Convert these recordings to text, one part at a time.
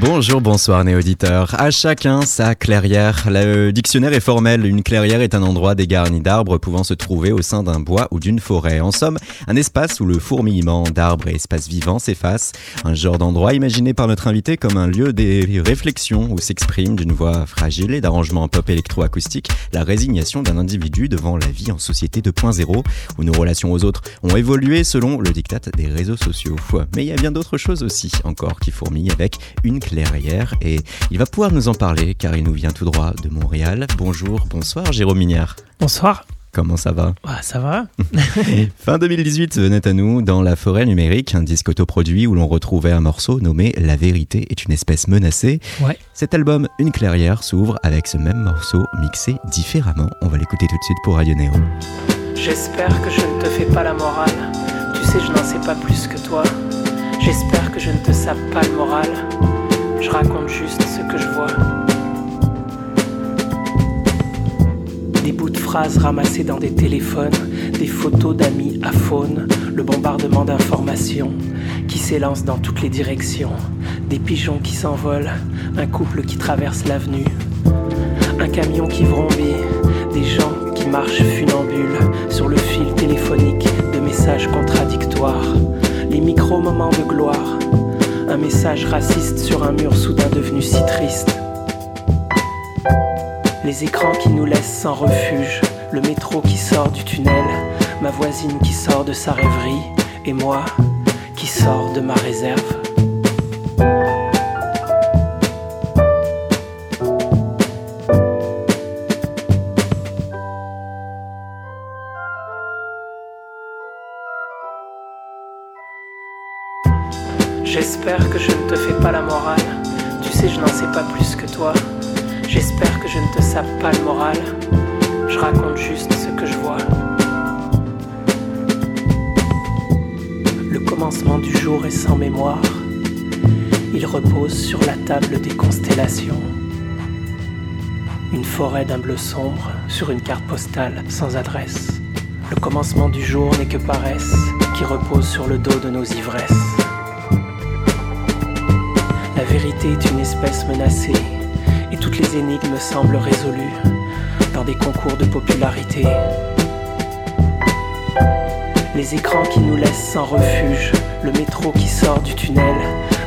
Bonjour, bonsoir néo-auditeurs. À chacun sa clairière. Le dictionnaire est formel. Une clairière est un endroit dégarni d'arbres pouvant se trouver au sein d'un bois ou d'une forêt. En somme, un espace où le fourmillement d'arbres et espaces vivants s'effacent. Un genre d'endroit imaginé par notre invité comme un lieu des réflexions où s'exprime d'une voix fragile et d'arrangement pop électroacoustique la résignation d'un individu devant la vie en société 2.0 où nos relations aux autres ont évolué selon le diktat des réseaux sociaux. Mais il y a bien d'autres choses aussi encore qui fourmillent avec une clairière et il va pouvoir nous en parler car il nous vient tout droit de Montréal. Bonjour, bonsoir Jérôme Mignard. Bonsoir. Comment ça va? Ça va. fin 2018 venait à nous dans La forêt numérique, un disque autoproduit où l'on retrouvait un morceau nommé La vérité est une espèce menacée. Ouais. Cet album Une clairière s'ouvre avec ce même morceau mixé différemment. On va l'écouter tout de suite pour Radio Néo. J'espère que je ne te fais pas la morale. Tu sais, je n'en sais pas plus que toi. J'espère que je ne te sape pas le moral. Je raconte juste ce que je vois. Des bouts de phrases ramassés dans des téléphones, des photos d'amis à faune, le bombardement d'informations qui s'élance dans toutes les directions, des pigeons qui s'envolent, un couple qui traverse l'avenue, un camion qui vrombit, des gens qui marchent funambules sur le fil téléphonique de messages contradictoires, les micro-moments de gloire un message raciste sur un mur soudain devenu si triste. Les écrans qui nous laissent sans refuge, le métro qui sort du tunnel, ma voisine qui sort de sa rêverie, et moi qui sors de ma réserve. Forêt d'un bleu sombre sur une carte postale sans adresse. Le commencement du jour n'est que paresse qui repose sur le dos de nos ivresses. La vérité est une espèce menacée et toutes les énigmes semblent résolues dans des concours de popularité. Les écrans qui nous laissent sans refuge, le métro qui sort du tunnel,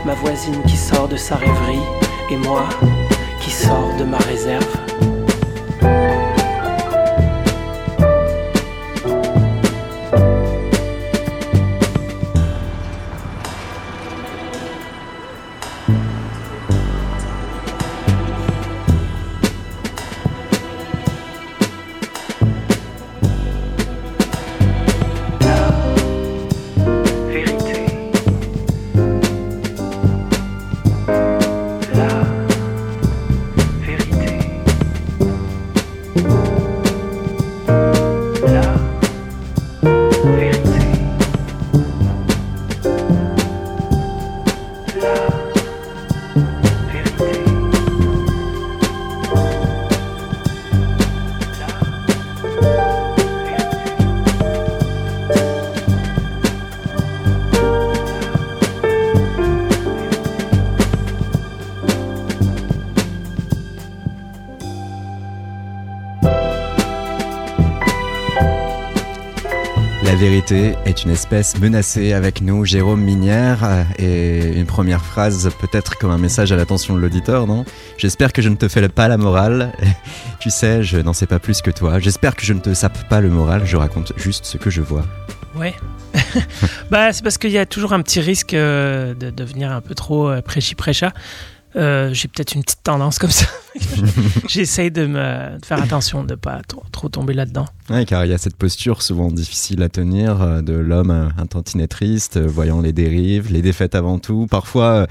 ma voisine qui sort de sa rêverie et moi qui sors de ma réserve. Vérité est une espèce menacée avec nous, Jérôme Minière. Et une première phrase, peut-être comme un message à l'attention de l'auditeur, non? J'espère que je ne te fais pas la morale. tu sais, je n'en sais pas plus que toi. J'espère que je ne te sape pas le moral, je raconte juste ce que je vois. Ouais. bah, c'est parce qu'il y a toujours un petit risque euh, de devenir un peu trop euh, prêchi-prêcha. Euh, j'ai peut-être une petite tendance comme ça. J'essaye de me faire attention de ne pas trop, tomber là-dedans. Oui, car il y a cette posture souvent difficile à tenir euh, de l'homme un tantinet triste, euh, voyant les dérives, les défaites avant tout, parfois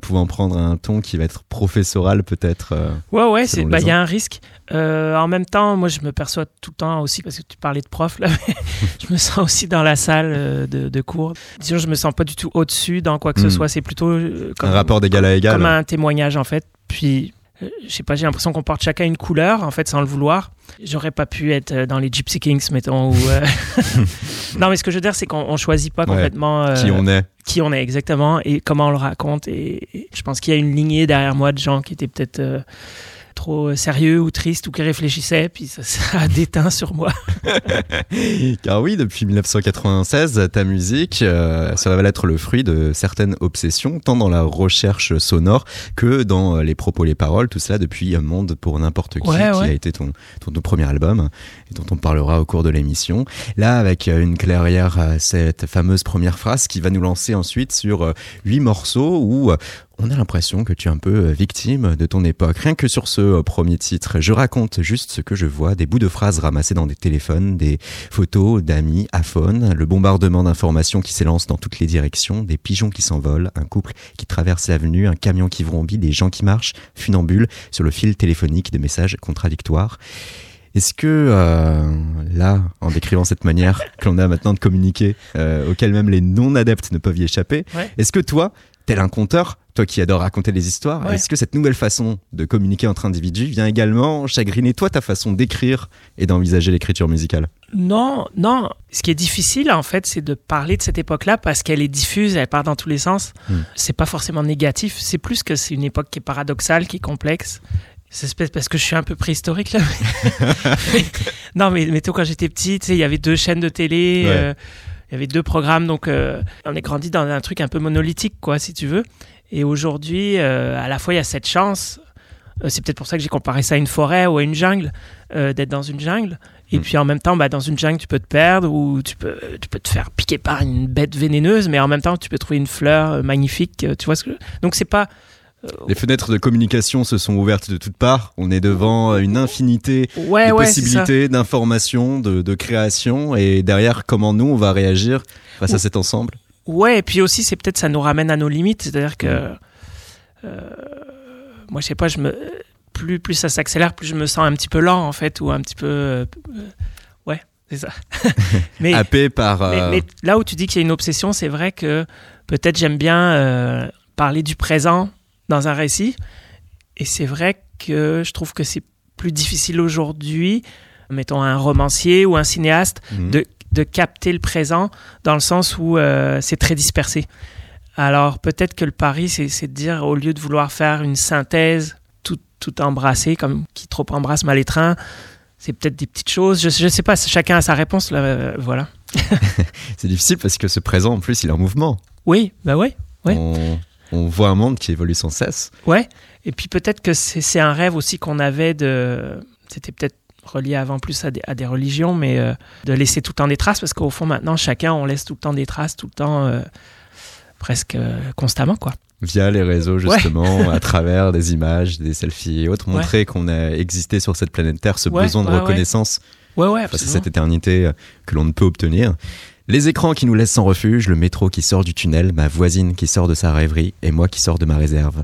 pouvant prendre un ton qui va être professoral peut-être. ouais, ouais, bah, il y a un risque. en même temps, moi je me perçois tout le temps aussi, parce que tu parlais de prof là, je me sens aussi dans la salle de, de cours. Disons, je me sens pas du tout au-dessus dans quoi que ce hmm. soit, c'est plutôt comme, un rapport d'égal à égal. Comme un témoignage en fait. Puis euh, je sais pas, j'ai l'impression qu'on porte chacun une couleur, en fait, sans le vouloir. J'aurais pas pu être euh, dans les Gypsy Kings, mettons. Ou, euh, non, mais ce que je veux dire, c'est qu'on choisit pas complètement qui on est. Qui on est exactement et comment on le raconte. Et, je pense qu'il y a une lignée derrière moi de gens qui étaient peut-être trop sérieux ou triste ou qui réfléchissait, puis ça, a déteint sur moi. Car oui, depuis 1996, ta musique, euh, ça va être le fruit de certaines obsessions, tant dans la recherche sonore que dans les propos, les paroles, tout cela depuis Monde pour n'importe qui, qui a été ton, ton, premier album et dont on parlera au cours de l'émission. Là, avec une clairière, cette fameuse première phrase qui va nous lancer ensuite sur euh, huit morceaux où on a l'impression que tu es un peu euh, victime de ton époque. Rien que sur ce euh, premier titre, je raconte juste ce que je vois, des bouts de phrases ramassés dans des téléphones, des photos d'amis, iPhone, le bombardement d'informations qui s'élance dans toutes les directions, des pigeons qui s'envolent, un couple qui traverse l'avenue, un camion qui vrombit, des gens qui marchent, funambules, sur le fil téléphonique des messages contradictoires. Est-ce que euh, là, en décrivant cette manière que l'on a maintenant de communiquer, auquel même les non-adeptes ne peuvent y échapper, est-ce que toi, tel un conteur, toi qui adores raconter les histoires, est-ce que cette nouvelle façon de communiquer entre individus vient également chagriner toi ta façon d'écrire et d'envisager l'écriture musicale? Non, non. Ce qui est difficile en fait, c'est de parler de cette époque-là parce qu'elle est diffuse, elle part dans tous les sens. Hmm. C'est pas forcément négatif, c'est plus que c'est une époque qui est paradoxale, qui est complexe. C'est parce que je suis un peu préhistorique là. non, mais, toi, quand j'étais petit, il y avait deux chaînes de télé. Euh, il y avait deux programmes, donc euh, on est grandi dans un truc un peu monolithique, quoi, si tu veux. Et aujourd'hui, euh, à la fois, il y a cette chance. Euh, c'est peut-être pour ça que j'ai comparé ça à une forêt ou à une jungle, d'être dans une jungle. Et hmm. puis en même temps, bah, dans une jungle, tu peux te perdre ou tu peux, tu peux te faire piquer par une bête vénéneuse, mais en même temps, tu peux trouver une fleur magnifique. Tu vois ce que Donc c'est pas les fenêtres de communication se sont ouvertes de toutes parts. On est devant une infinité de possibilités, d'informations, de, création. Et derrière, comment nous, on va réagir face à cet ensemble? Ouais, et puis aussi, c'est peut-être ça nous ramène à nos limites. C'est-à-dire que. Mm. Euh, moi, je sais pas, je me, plus, plus ça s'accélère, plus je me sens un petit peu lent, en fait, ou un petit peu. Euh, ouais, c'est ça. mais, Happé par. Euh, mais, là où tu dis qu'il y a une obsession, c'est vrai que peut-être j'aime bien parler du présent dans un récit. Et c'est vrai que je trouve que c'est plus difficile aujourd'hui, mettons un romancier ou un cinéaste, mhm. de, de, capter le présent dans le sens où euh, c'est très dispersé. Alors peut-être que le pari, c'est de dire, au lieu de vouloir faire une synthèse tout, tout embrassée, comme qui trop embrasse mal les trains, c'est peut-être des petites choses. Je ne sais pas, chacun a sa réponse, là, euh, voilà. c'est difficile parce que ce présent, en plus, il est en mouvement. Oui, bah oui. Ouais on voit un monde qui évolue sans cesse. Ouais, et puis peut-être que c'est un rêve aussi qu'on avait de. C'était peut-être relié avant plus à des, religions, mais euh, de laisser tout le temps des traces, parce qu'au fond, maintenant, chacun, on laisse tout le temps des traces, tout le temps, euh, presque euh, constamment, quoi. Via les réseaux, justement, à travers des images, des selfies et autres, montrer qu'on a existé sur cette planète Terre, ce besoin de reconnaissance ouais, ouais, face à cette éternité que l'on ne peut obtenir. Les écrans qui nous laissent sans refuge, le métro qui sort du tunnel, ma voisine qui sort de sa rêverie et moi qui sors de ma réserve.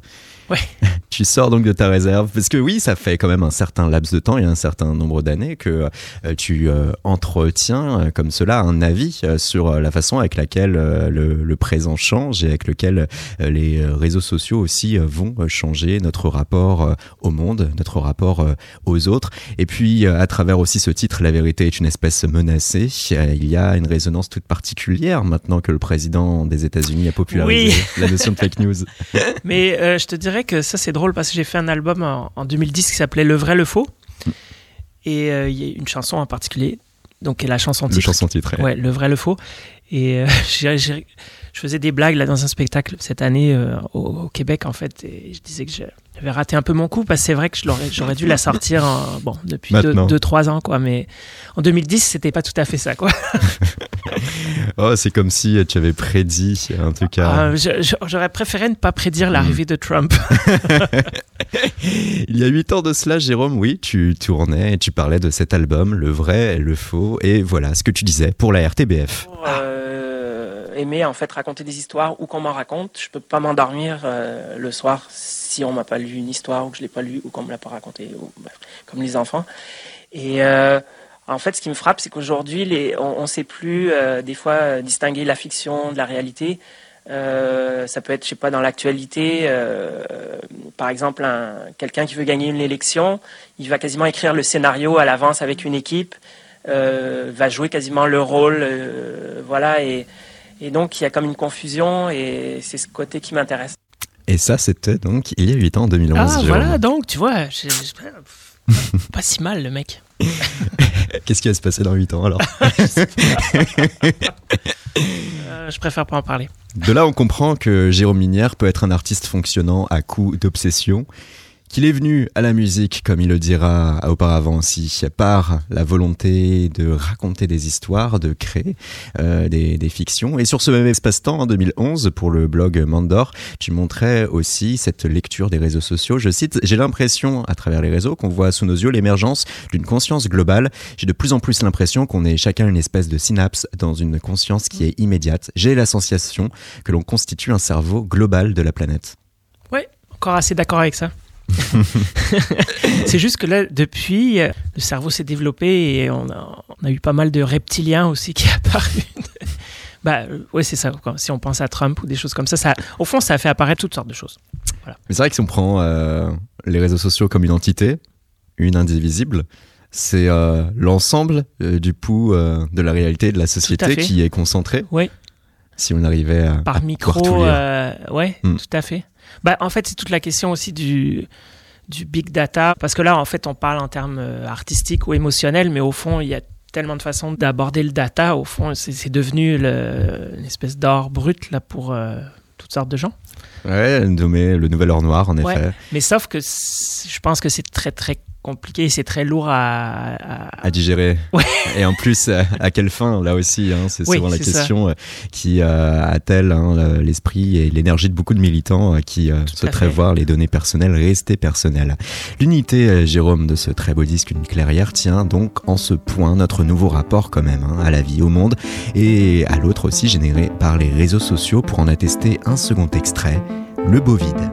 Ouais. tu sors donc de ta réserve parce que oui, ça fait quand même un certain laps de temps et un certain nombre d'années que euh, tu euh, entretiens euh, comme cela un avis sur la façon avec laquelle le, présent change et avec lequel les réseaux sociaux aussi vont changer notre rapport au monde, notre rapport aux autres. Et puis à travers aussi ce titre, La vérité est une espèce menacée, il y a une résonance toute particulière maintenant que le président des États-Unis a popularisé la notion de fake news. Mais je te dirais que ça, c'est drôle parce que j'ai fait un album en, 2010 qui s'appelait Le vrai, le faux. Et euh, il y a une chanson en particulier, donc la chanson titre. Le chanson titre. Ouais, Le vrai, le faux. Et euh, je faisais des blagues là dans un spectacle cette année euh, au, Québec en fait, et je disais que j'avais raté un peu mon coup parce que c'est vrai que j'aurais dû la sortir en, bon depuis 2-3 ans quoi, mais en 2010 c'était pas tout à fait ça quoi. oh, c'est comme si tu avais prédit en tout cas. Ah, j'aurais préféré ne pas prédire l'arrivée de Trump. Il y a 8 ans de cela, Jérôme, oui, tu tournais et tu parlais de cet album, le vrai et le faux, et voilà ce que tu disais pour la RTBF. Euh, aimer en fait raconter des histoires ou qu'on m'en raconte. Je peux pas m'endormir euh, le soir si on m'a pas lu une histoire ou que je l'ai pas lu ou qu'on me l'a pas raconté, comme les enfants. Et euh, en fait, ce qui me frappe, c'est qu'aujourd'hui, on ne sait plus des fois distinguer la fiction de la réalité. Euh, ça peut être, je sais pas, dans l'actualité, euh, par exemple, un, quelqu'un qui veut gagner une élection, il va quasiment écrire le scénario à l'avance avec une équipe, euh, va jouer quasiment le rôle, euh, voilà, et donc il y a comme une confusion, et c'est ce côté qui m'intéresse. Et ça, c'était donc il y a 8 ans, en 2011. Ah, Jérôme. voilà, donc, tu vois, je- je- pas si mal, le mec. Qu'est-ce qui va se passer dans 8 ans alors Euh, je préfère pas en parler. De là, on comprend que Jérôme Minière peut être un artiste fonctionnant à coup d'obsession, qu'il est venu à la musique, comme il le dira auparavant aussi, par la volonté de raconter des histoires, de créer euh, des, des fictions. Et sur ce même espace-temps, en 2011, pour le blog Mandor, tu montrais aussi cette lecture des réseaux sociaux. Je cite, j'ai l'impression, à travers les réseaux, qu'on voit sous nos yeux l'émergence d'une conscience globale. J'ai de plus en plus l'impression qu'on est chacun une espèce de synapse dans une conscience qui est immédiate. J'ai la sensation que l'on constitue un cerveau global de la planète. Ouais, encore assez d'accord avec ça. c'est juste que là, depuis, le cerveau s'est développé et on a, on a eu pas mal de reptiliens aussi qui apparus. bah, euh, ouais, c'est ça. Si on pense à Trump ou des choses comme ça, ça, au fond, ça a fait apparaître toutes sortes de choses. Mais c'est vrai que si on prend euh, les réseaux sociaux comme une entité, une indivisible, c'est euh, l'ensemble euh, du pouls de la réalité de la société qui est concentré. Oui. Si on arrivait à, Par à micro, tout lire. euh, ouais, Mm. tout à fait. Bah, en fait, c'est toute la question aussi du, du big data, parce que là, en fait, on parle en termes euh, artistiques ou émotionnels, mais au fond, il y a tellement de façons d'aborder le data. Au fond, c'est devenu le- une espèce d'or brut là pour euh, toutes sortes de gens. Ouais, nommé le nouvel or noir, en Ouais. effet, Mais sauf que je pense que c'est très très compliqué, et c'est très lourd à, à- à digérer. Ouais. Et en plus, à, quelle fin, là aussi, hein, c'est Oui, souvent la ça. question euh, qui euh, attelle hein, le- l'esprit et l'énergie de beaucoup de militants euh, qui euh, souhaiteraient voir les données personnelles rester personnelles. L'unité, Jérôme, de ce très beau disque Une clairière tient donc en ce point notre nouveau rapport quand même hein, à la vie, au monde et à l'autre aussi généré par les réseaux sociaux pour en attester un second extrait, Le beau vide.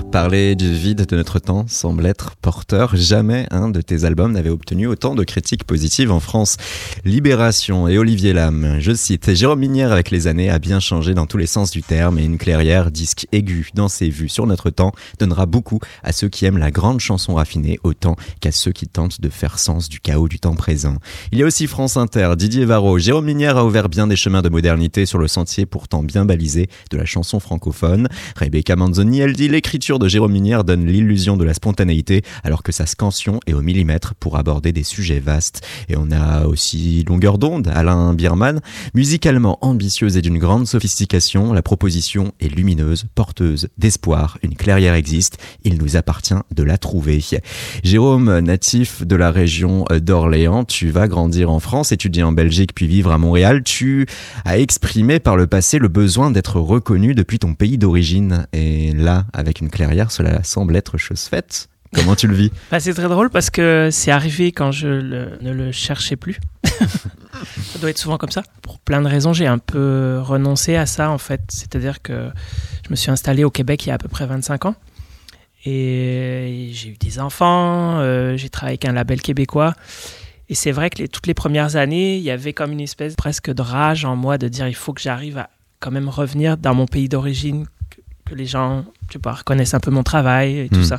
Parler du vide de notre temps semble être porteur. Jamais un de tes albums n'avait obtenu autant de critiques positives en France. Libération et Olivier Lam, je cite, Jérôme Minière avec les années a bien changé dans tous les sens du terme et une clairière disque aigu dans ses vues sur notre temps donnera beaucoup à ceux qui aiment la grande chanson raffinée autant qu'à ceux qui tentent de faire sens du chaos du temps présent. Il y a aussi France Inter, Didier Varro, Jérôme Minière a ouvert bien des chemins de modernité sur le sentier pourtant bien balisé de la chanson francophone. Rebecca Manzoni elle dit l'écriture de Jérôme Minière donne l'illusion de la spontanéité alors que sa scansion est au millimètre pour aborder des sujets vastes. Et on a aussi Longueur d'onde, Alain Bierman, musicalement ambitieuse et d'une grande sophistication, la proposition est lumineuse, porteuse d'espoir, une clairière existe, il nous appartient de la trouver. Jérôme, natif de la région d'Orléans, tu vas grandir en France, étudier en Belgique puis vivre à Montréal, tu as exprimé par le passé le besoin d'être reconnu depuis ton pays d'origine. Et là, avec une clairière, cela semble être chose faite. Comment tu le vis bah, C'est très drôle parce que c'est arrivé quand je ne le cherchais plus. ça doit être souvent comme ça. Pour plein de raisons, j'ai un peu renoncé à ça en fait. C'est-à-dire que je me suis installé au Québec il y a à peu près 25 ans. Et j'ai eu des enfants, euh, j'ai travaillé avec un label québécois. Et c'est vrai que toutes les premières années, il y avait comme une espèce presque de rage en moi de dire il faut que j'arrive à quand même revenir dans mon pays d'origine, que les gens, tu vois, reconnaissent un peu mon travail et tout hmm. ça.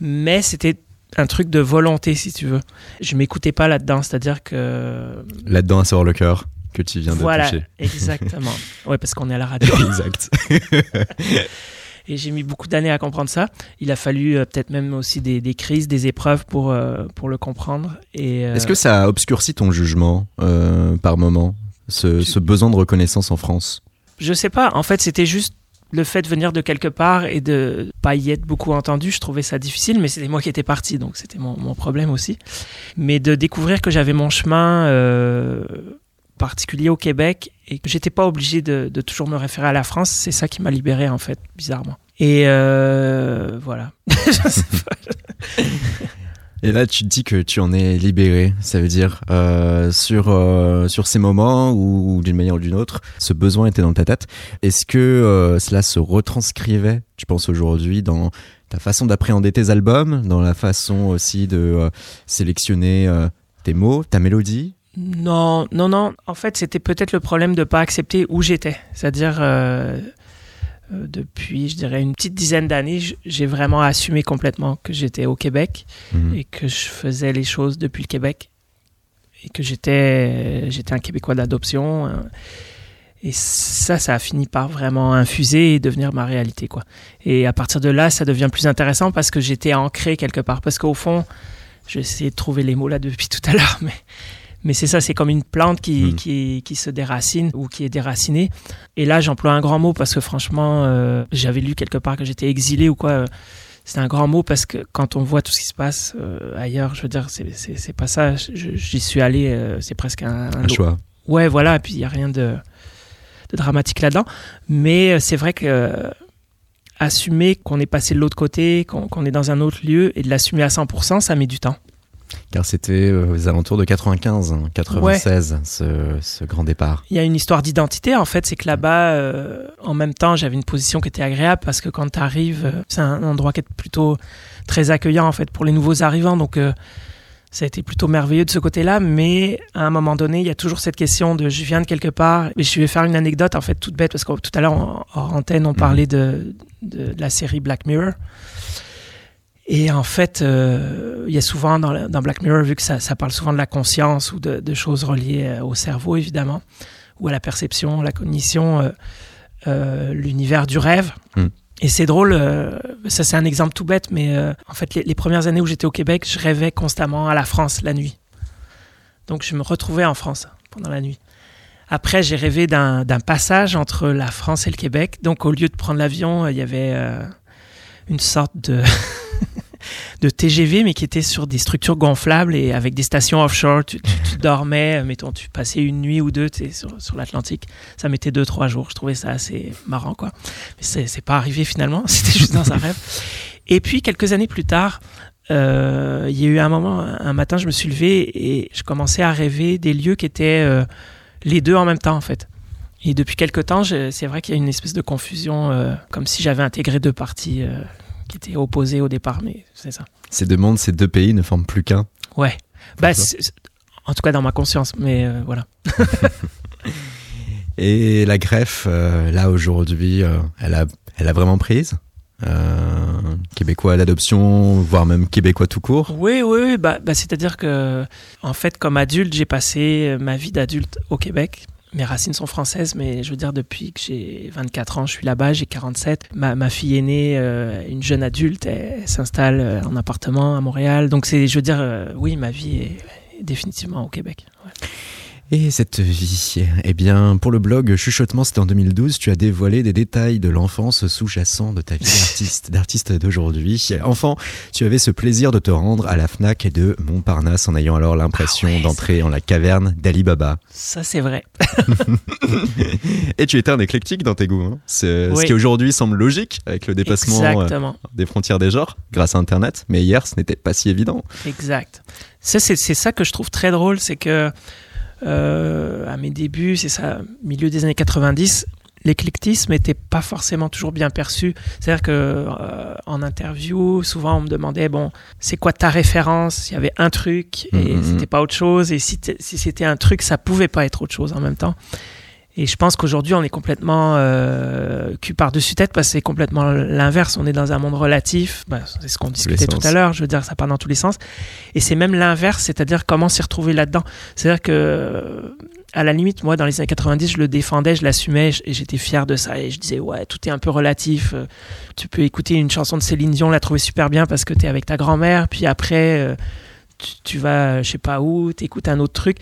Mais c'était un truc de volonté, si tu veux. Je m'écoutais pas là-dedans, c'est-à-dire que... Là-dedans, à savoir le cœur que tu viens de voilà, toucher. exactement. ouais, parce qu'on est à la radio. exact. et j'ai mis beaucoup d'années à comprendre ça. Il a fallu euh, peut-être même aussi des, des, crises, des épreuves pour, euh, pour le comprendre. Et euh, Est-ce que ça a obscurci ton jugement par moment, ce, ce besoin de reconnaissance en France? Je sais pas. En fait, c'était juste le fait de venir de quelque part et de pas y être beaucoup entendu, je trouvais ça difficile, mais c'était moi qui étais parti, donc c'était mon, problème aussi. Mais de découvrir que j'avais mon chemin euh, particulier au Québec et que j'étais pas obligé de, toujours me référer à la France, c'est ça qui m'a libéré en fait, bizarrement. Et euh, voilà. Et là, tu te dis que tu en es libéré. Ça veut dire euh, sur euh, sur ces moments où, d'une manière ou d'une autre, ce besoin était dans ta tête. Est-ce que euh, cela se retranscrivait, tu penses aujourd'hui, dans ta façon d'appréhender tes albums, dans la façon aussi de sélectionner tes mots, ta mélodie? Non, non, non. En fait, c'était peut-être le problème de pas accepter où j'étais. C'est-à-dire euh, depuis, je dirais, une petite dizaine d'années, j'ai vraiment assumé complètement que j'étais au Québec mhm. et que je faisais les choses depuis le Québec et que j'étais j'étais un Québécois d'adoption. Hein. Et ça, ça a fini par vraiment infuser et devenir ma réalité, quoi. Et à partir de là, ça devient plus intéressant parce que j'étais ancré quelque part. Parce qu'au fond, j'ai essayé de trouver les mots là depuis tout à l'heure, mais mais c'est ça, c'est comme une plante qui, hmm. qui, qui, se déracine ou qui est déracinée. Et là, j'emploie un grand mot parce que franchement, euh, j'avais lu quelque part que j'étais exilé ou quoi. Euh, c'est un grand mot parce que quand on voit tout ce qui se passe euh, ailleurs, je veux dire, c'est pas ça. J'y suis allé, c'est presque un, un, choix. Ouais, voilà. Et puis il y a rien de, de dramatique là-dedans. Mais c'est vrai que assumer qu'on est passé de l'autre côté, qu'on est dans un autre lieu et de l'assumer à 100%, ça met du temps car c'était euh, aux alentours de 95, 96, ce, ce, grand départ. Il y a une histoire d'identité, en fait, c'est que là-bas, euh, en même temps, j'avais une position qui était agréable parce que quand tu arrives, euh, c'est un endroit qui est plutôt très accueillant, en fait, pour les nouveaux arrivants. Donc, ça a été plutôt merveilleux de ce côté-là, mais à un moment donné, il y a toujours cette question de je viens de quelque part. Et je vais faire une anecdote, en fait, toute bête, parce que tout à l'heure, en, antenne, on mhm. parlait de, de, de, la série Black Mirror. Et en fait, euh, il y a souvent dans, dans, Black Mirror, vu que ça, ça, parle souvent de la conscience ou de, de, choses reliées euh, au cerveau, évidemment, ou à la perception, la cognition, euh, euh l'univers du rêve. Hmm. Et c'est drôle, ça c'est un exemple tout bête, mais en fait, les, les, premières années où j'étais au Québec, je rêvais constamment à la France la nuit. Donc je me retrouvais en France pendant la nuit. Après, j'ai rêvé d'un passage entre la France et le Québec. Donc au lieu de prendre l'avion, il y avait une sorte de... de TGV, mais qui était sur des structures gonflables et avec des stations offshore. Tu, dormais, euh, mettons, tu passais une nuit ou deux sur, sur l'Atlantique. Ça mettait deux, trois jours. Je trouvais ça assez marrant, quoi. Mais c'est pas arrivé finalement. C'était juste dans un rêve. Et puis, quelques années plus tard, euh, il y a eu un moment, un matin, je me suis levé et je commençais à rêver des lieux qui étaient euh, les deux en même temps, en fait. Et depuis quelque temps, c'est vrai qu'il y a une espèce de confusion, euh, comme si j'avais intégré deux parties qui étaient opposées au départ, mais c'est ça. Ces deux mondes, ces deux pays ne forment plus qu'un. Ouais. Bah, en tout cas dans ma conscience, mais euh, voilà. Et la greffe, euh, là aujourd'hui, euh, elle, a, elle a vraiment prise Euh, Québécois d'adoption, voire même québécois tout court. Oui, oui, bah, bah, c'est-à-dire que, en fait, comme adulte, j'ai passé ma vie d'adulte au Québec. Mes racines sont françaises, mais je veux dire, depuis que j'ai 24 ans, je suis là-bas, j'ai 47. Ma, ma fille aînée, euh, une jeune adulte, elle, s'installe euh, en appartement à Montréal. Donc, c'est, je veux dire, euh, oui, ma vie est, est définitivement au Québec. Ouais. Et cette vie, eh bien, pour le blog Chuchotement, c'était en 2012, tu as dévoilé des détails de l'enfance sous-jacent de ta vie d'artiste, d'artiste d'aujourd'hui. Enfant, tu avais ce plaisir de te rendre à la FNAC de Montparnasse en ayant alors l'impression Ah ouais, d'entrer en la caverne d'Ali Baba. Ça, c'est vrai. Et tu étais un éclectique dans tes goûts. hein. Ce Oui. qui aujourd'hui semble logique avec le dépassement euh, des frontières des genres grâce à Internet. Mais hier, ce n'était pas si évident. Exact. Ça, c'est, c'est ça que je trouve très drôle, c'est que euh, à mes débuts, c'est ça, milieu des années 90, l'éclectisme n'était pas forcément toujours bien perçu. C'est-à-dire que euh, en interview, souvent on me demandait bon, c'est quoi ta référence? Il y avait un truc et Mhm. c'était pas autre chose. Et si, si c'était un truc, ça pouvait pas être autre chose en même temps. Et je pense qu'aujourd'hui, on est complètement euh, cul par-dessus tête parce que c'est complètement l'inverse. On est dans un monde relatif. Bah, c'est ce qu'on discutait tout à l'heure. Je veux dire, ça part dans tous les sens. Et c'est même l'inverse, c'est-à-dire comment s'y retrouver là-dedans. C'est-à-dire que, euh, à la limite, moi, dans les années 90, je le défendais, je l'assumais et j'étais fier de ça. Et je disais, ouais, tout est un peu relatif. Euh, Tu peux écouter une chanson de Céline Dion, la trouver super bien parce que t'es avec ta grand-mère. Puis après, euh, tu, tu vas, je sais pas où, t'écoutes un autre truc.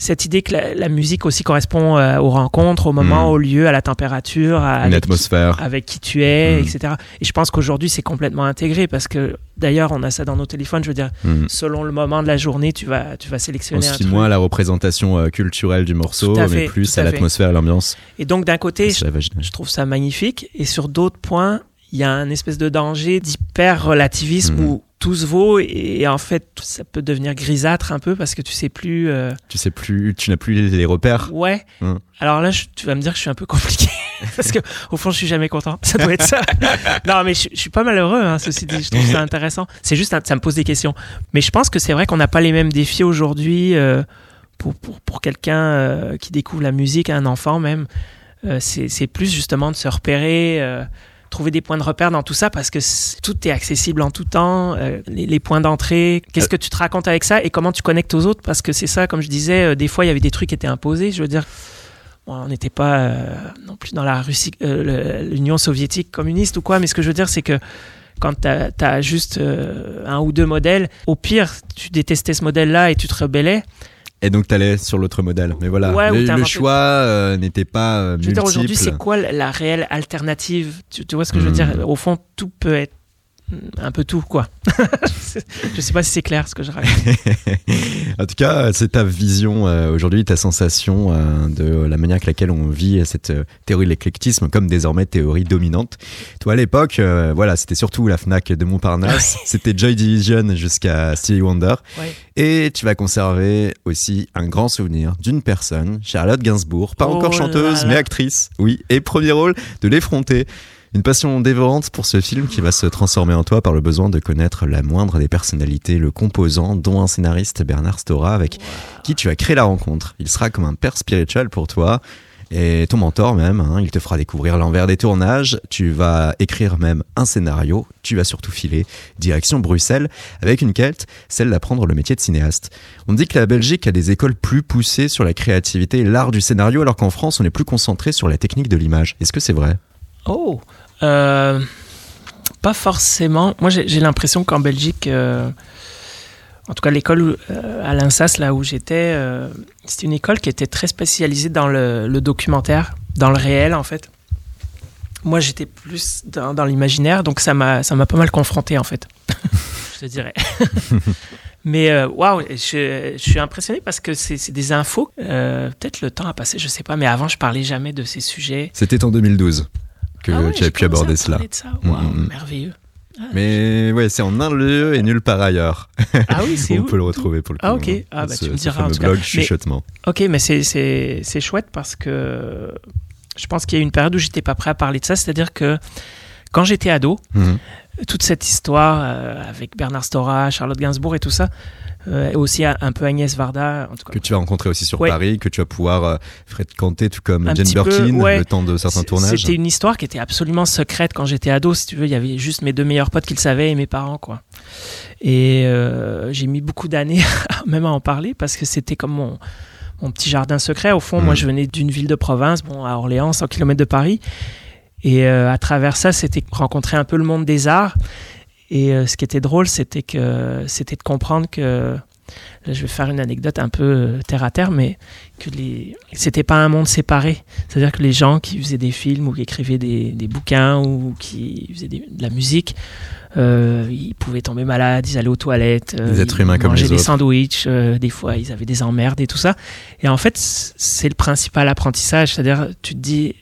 Cette idée que la, la musique aussi correspond euh, aux rencontres, au moment, Mhm. au lieu, à la température, à, Une avec qui- atmosphère. avec qui tu es, Mhm. etc. Et je pense qu'aujourd'hui, c'est complètement intégré parce que d'ailleurs, on a ça dans nos téléphones. Je veux dire, Hmm. selon le moment de la journée, tu vas, tu vas On sélectionner se fie truc. moins à la représentation euh, culturelle du morceau, mais plus à à l'atmosphère l'ambiance. Et donc, d'un côté, je, je trouve ça magnifique. Et sur d'autres points, il y a un espèce de danger d'hyper-relativisme Mhm. où tout se vaut et, en fait, ça peut devenir grisâtre un peu parce que tu sais plus. euh, Tu sais plus, tu n'as plus les, les repères. Ouais. Mhm. Alors là, je- tu vas me dire que je suis un peu compliqué parce que au fond, je suis jamais content. Ça doit être ça. non, mais je, je suis pas malheureux. Hein, ceci dit, je trouve ça intéressant. C'est juste, ça me pose des questions. Mais je pense que c'est vrai qu'on n'a pas les mêmes défis aujourd'hui euh, pour pour, pour quelqu'un euh, qui découvre la musique, un enfant même. C'est c'est plus justement de se repérer. Euh, trouver des points de repère dans tout ça parce que tout est accessible en tout temps, euh, les, les points d'entrée, qu'est-ce que tu te racontes avec ça et comment tu connectes aux autres? Parce que c'est ça, comme je disais, euh, des fois il y avait des trucs qui étaient imposés, je veux dire, bon, on n'était pas euh, non plus dans la Russie, euh, l'Union soviétique communiste ou quoi, mais ce que je veux dire c'est que quand tu as, juste euh, un ou deux modèles, au pire, tu détestais ce modèle-là et tu te rebellais. Et donc t'allais sur l'autre modèle. Mais voilà, Ouais, le, choix euh, n'était pas euh, Je veux dire, aujourd'hui, multiple. c'est quoi la, réelle alternative? Tu, tu vois ce que je veux Hmm. dire? Au fond, tout peut être un peu tout, quoi. je sais pas si c'est clair ce que je raconte. en tout cas, c'est ta vision euh, aujourd'hui, ta sensation euh, de la manière avec laquelle on vit cette euh, théorie de l'éclectisme comme désormais théorie dominante. Toi, à l'époque, euh, voilà, c'était surtout la Fnac de Montparnasse, c'était Joy Division jusqu'à Stevie Wonder, Ouais. et tu vas conserver aussi un grand souvenir d'une personne, Charlotte Gainsbourg, pas Oh encore là chanteuse, là. mais actrice, oui, et premier rôle de l'effronter. Une passion dévorante pour ce film qui va se transformer en toi par le besoin de connaître la moindre des personnalités, le composant, dont un scénariste Bernard Stora avec qui tu as créé la rencontre. Il sera comme un père spirituel pour toi et ton mentor même. hein. il te fera découvrir l'envers des tournages. Tu vas écrire même un scénario. Tu vas surtout filer direction Bruxelles avec une quête, celle d'apprendre le métier de cinéaste. On dit que la Belgique a des écoles plus poussées sur la créativité et l'art du scénario alors qu'en France on est plus concentré sur la technique de l'image. Est-ce que c'est vrai? Oh euh, Pas forcément. Moi, j'ai l'impression qu'en Belgique, euh, en tout cas l'école euh, à l'INSAS, là où j'étais, c'était une école qui était très spécialisée dans le, documentaire, dans le réel, en fait. Moi, j'étais plus dans, l'imaginaire, donc ça m'a pas mal confronté, en fait. je te dirais. Mais waouh, je, suis impressionné parce que c'est des infos. Peut-être le temps a passé, je sais pas, mais avant, je parlais jamais de ces sujets. C'était en 2012 que Ah ouais, tu as pu aborder cela. ça. Mm, mm, mm. merveilleux. Mais ouais, c'est en un lieu et nulle part ailleurs. Ah oui, c'est On où peut le retrouver pour le coup. Ah, ok. hein, Ah, bah, ce- tu me diras, en tout cas. blog Mais- chuchotement. Ok, mais c'est- c'est c'est chouette parce que je pense qu'il y a une période où j'étais pas prêt à parler de ça. C'est-à-dire que quand j'étais ado. Toute cette histoire euh, avec Bernard Stora, Charlotte Gainsbourg et tout ça, euh, et aussi un peu Agnès Varda, en tout cas. Que tu vas rencontrer aussi sur Ouais. Paris, que tu vas pouvoir euh, fréquenter, tout comme Un Jane peu, Birkin, ouais. le temps de certains tournages. C'était une histoire qui était absolument secrète quand j'étais ado. Si tu veux, il y avait juste mes deux meilleurs potes qui le savaient et mes parents, quoi. Et euh, j'ai mis beaucoup d'années même à en parler parce que c'était comme mon, mon petit jardin secret. Au fond, moi, je venais d'une ville de province, bon, à Orléans, 100 km de Paris. Et euh, à travers ça, c'était rencontrer un peu le monde des arts. Et euh, ce qui était drôle, c'était que c'était de comprendre que là, je vais faire une anecdote un peu euh, terre à terre, mais que les c'était pas un monde séparé. C'est-à-dire que les gens qui faisaient des films ou qui écrivaient des, des bouquins ou qui faisaient des- de la musique, euh, ils pouvaient tomber malades, ils allaient aux toilettes, euh, Des êtres ils humains comme mangeaient les des sandwichs, euh, des fois ils avaient des emmerdes et tout ça. Et en fait, c'est le principal apprentissage. C'est-à-dire, tu te dis,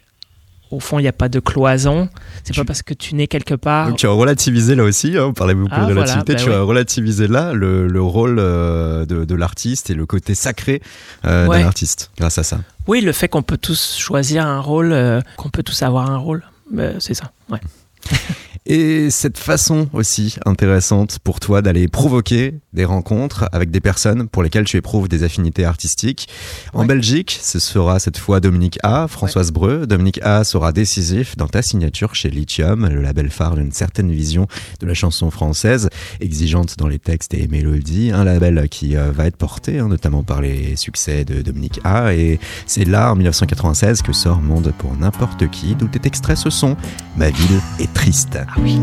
au fond, il n'y a pas de cloison. C'est Tu- pas parce que tu nais quelque part. Donc tu as relativisé là aussi, hein, on parlait beaucoup Ah, de voilà, relativité, bah tu ouais. as relativisé là le, le rôle euh, de, de l'artiste et le côté sacré euh, Ouais. d'un artiste grâce à ça. Oui, le fait qu'on peut tous choisir un rôle, euh, qu'on peut tous avoir un rôle, euh, c'est ça. Ouais. Et cette façon aussi intéressante pour toi d'aller provoquer des rencontres avec des personnes pour lesquelles tu éprouves des affinités artistiques. En Ouais. Belgique, ce sera cette fois Dominique A, Françoise Breu. Dominique A sera décisif dans ta signature chez Lithium, le label phare d'une certaine vision de la chanson française, exigeante dans les textes et mélodies. Un label qui euh, va être porté hein, notamment par les succès de Dominique A. Et c'est là, en 1996, que sort Monde pour n'importe qui, d'où tes extraits ce sont Ma ville est triste. Ah oui.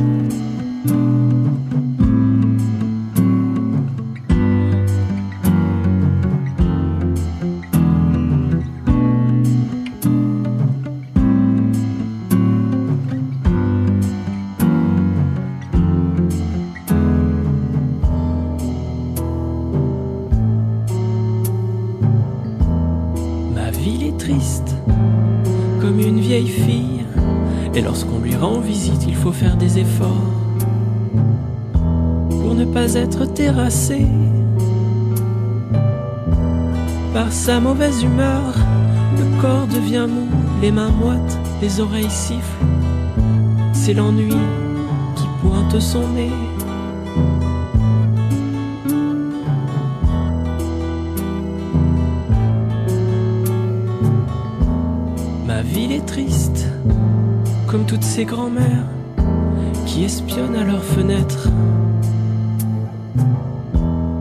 Ma ville est triste, comme une vieille fille. Et lorsqu'on lui rend visite, il faut faire des efforts pour ne pas être terrassé par sa mauvaise humeur. Le corps devient mou, les mains moites, les oreilles sifflent. C'est l'ennui qui pointe son nez. Ces grands-mères qui espionnent à leurs fenêtres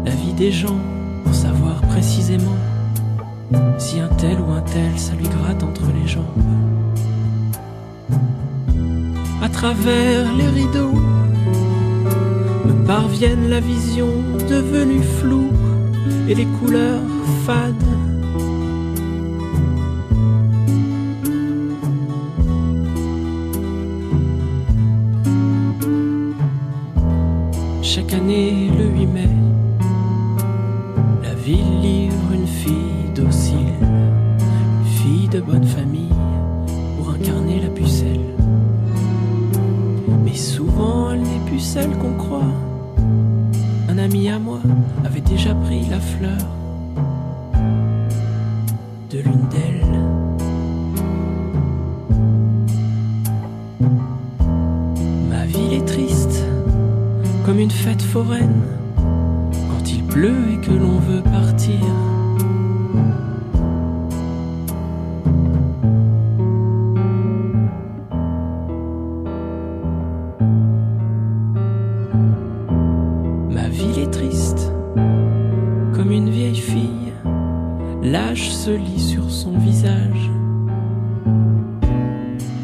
la vie des gens pour savoir précisément si un tel ou un tel ça lui gratte entre les jambes. À travers les rideaux me parviennent la vision devenue floue et les couleurs fades. Chaque année, le 8 mai, se lit sur son visage.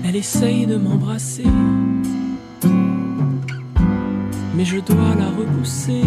Elle essaye de m'embrasser mais je dois la repousser.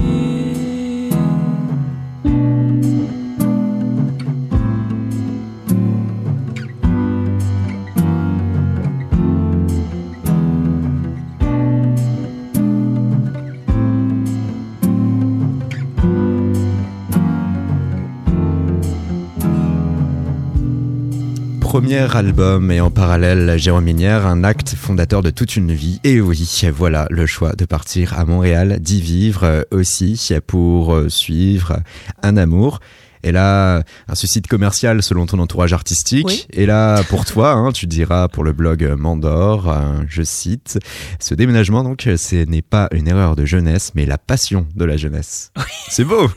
Premier album et en parallèle Jérôme Minière, un acte fondateur de toute une vie. Et oui, voilà le choix de partir à Montréal, d'y vivre aussi pour suivre un amour. Et là, un suicide commercial selon ton entourage artistique. Et là, pour toi, hein, tu diras pour le blog Mandor, euh, je cite, ce déménagement, donc, ce n'est pas une erreur de jeunesse, mais la passion de la jeunesse. C'est beau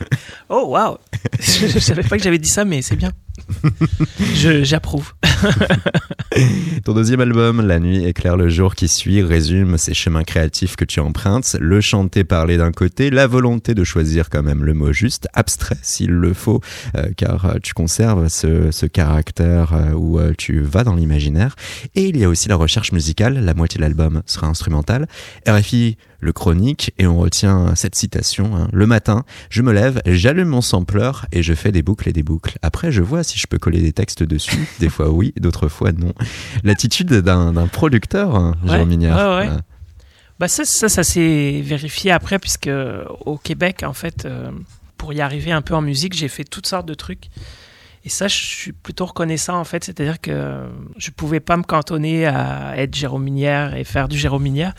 Oh, waouh Je ne savais pas que j'avais dit ça, mais c'est bien. J'approuve. Ton deuxième album, La nuit éclaire le jour qui suit, résume ces chemins créatifs que tu empruntes, le chanter parler d'un côté, la volonté de choisir quand même le mot juste, abstrait s'il le faut, euh, car euh, tu conserves ce, ce caractère euh, où tu vas dans l'imaginaire. Et il y a aussi la recherche musicale, la moitié de l'album sera instrumentale. RFI le chronique et on retient cette citation. Hein. Le matin, je me lève, j'allume mon sampler et je fais des boucles et des boucles. Après, je vois si je peux coller des textes dessus. Des fois oui, d'autres fois non. L'attitude d'un producteur, hein, Jean Mignard. Bah ça, ça, ça s'est vérifié après, puisque au Québec, en fait, euh, pour y arriver un peu en musique, j'ai fait toutes sortes de trucs. Et ça, je suis plutôt reconnaissant, en fait. C'est-à-dire que je pouvais pas me cantonner à être Jérôme Minière et faire du Jérôme Minière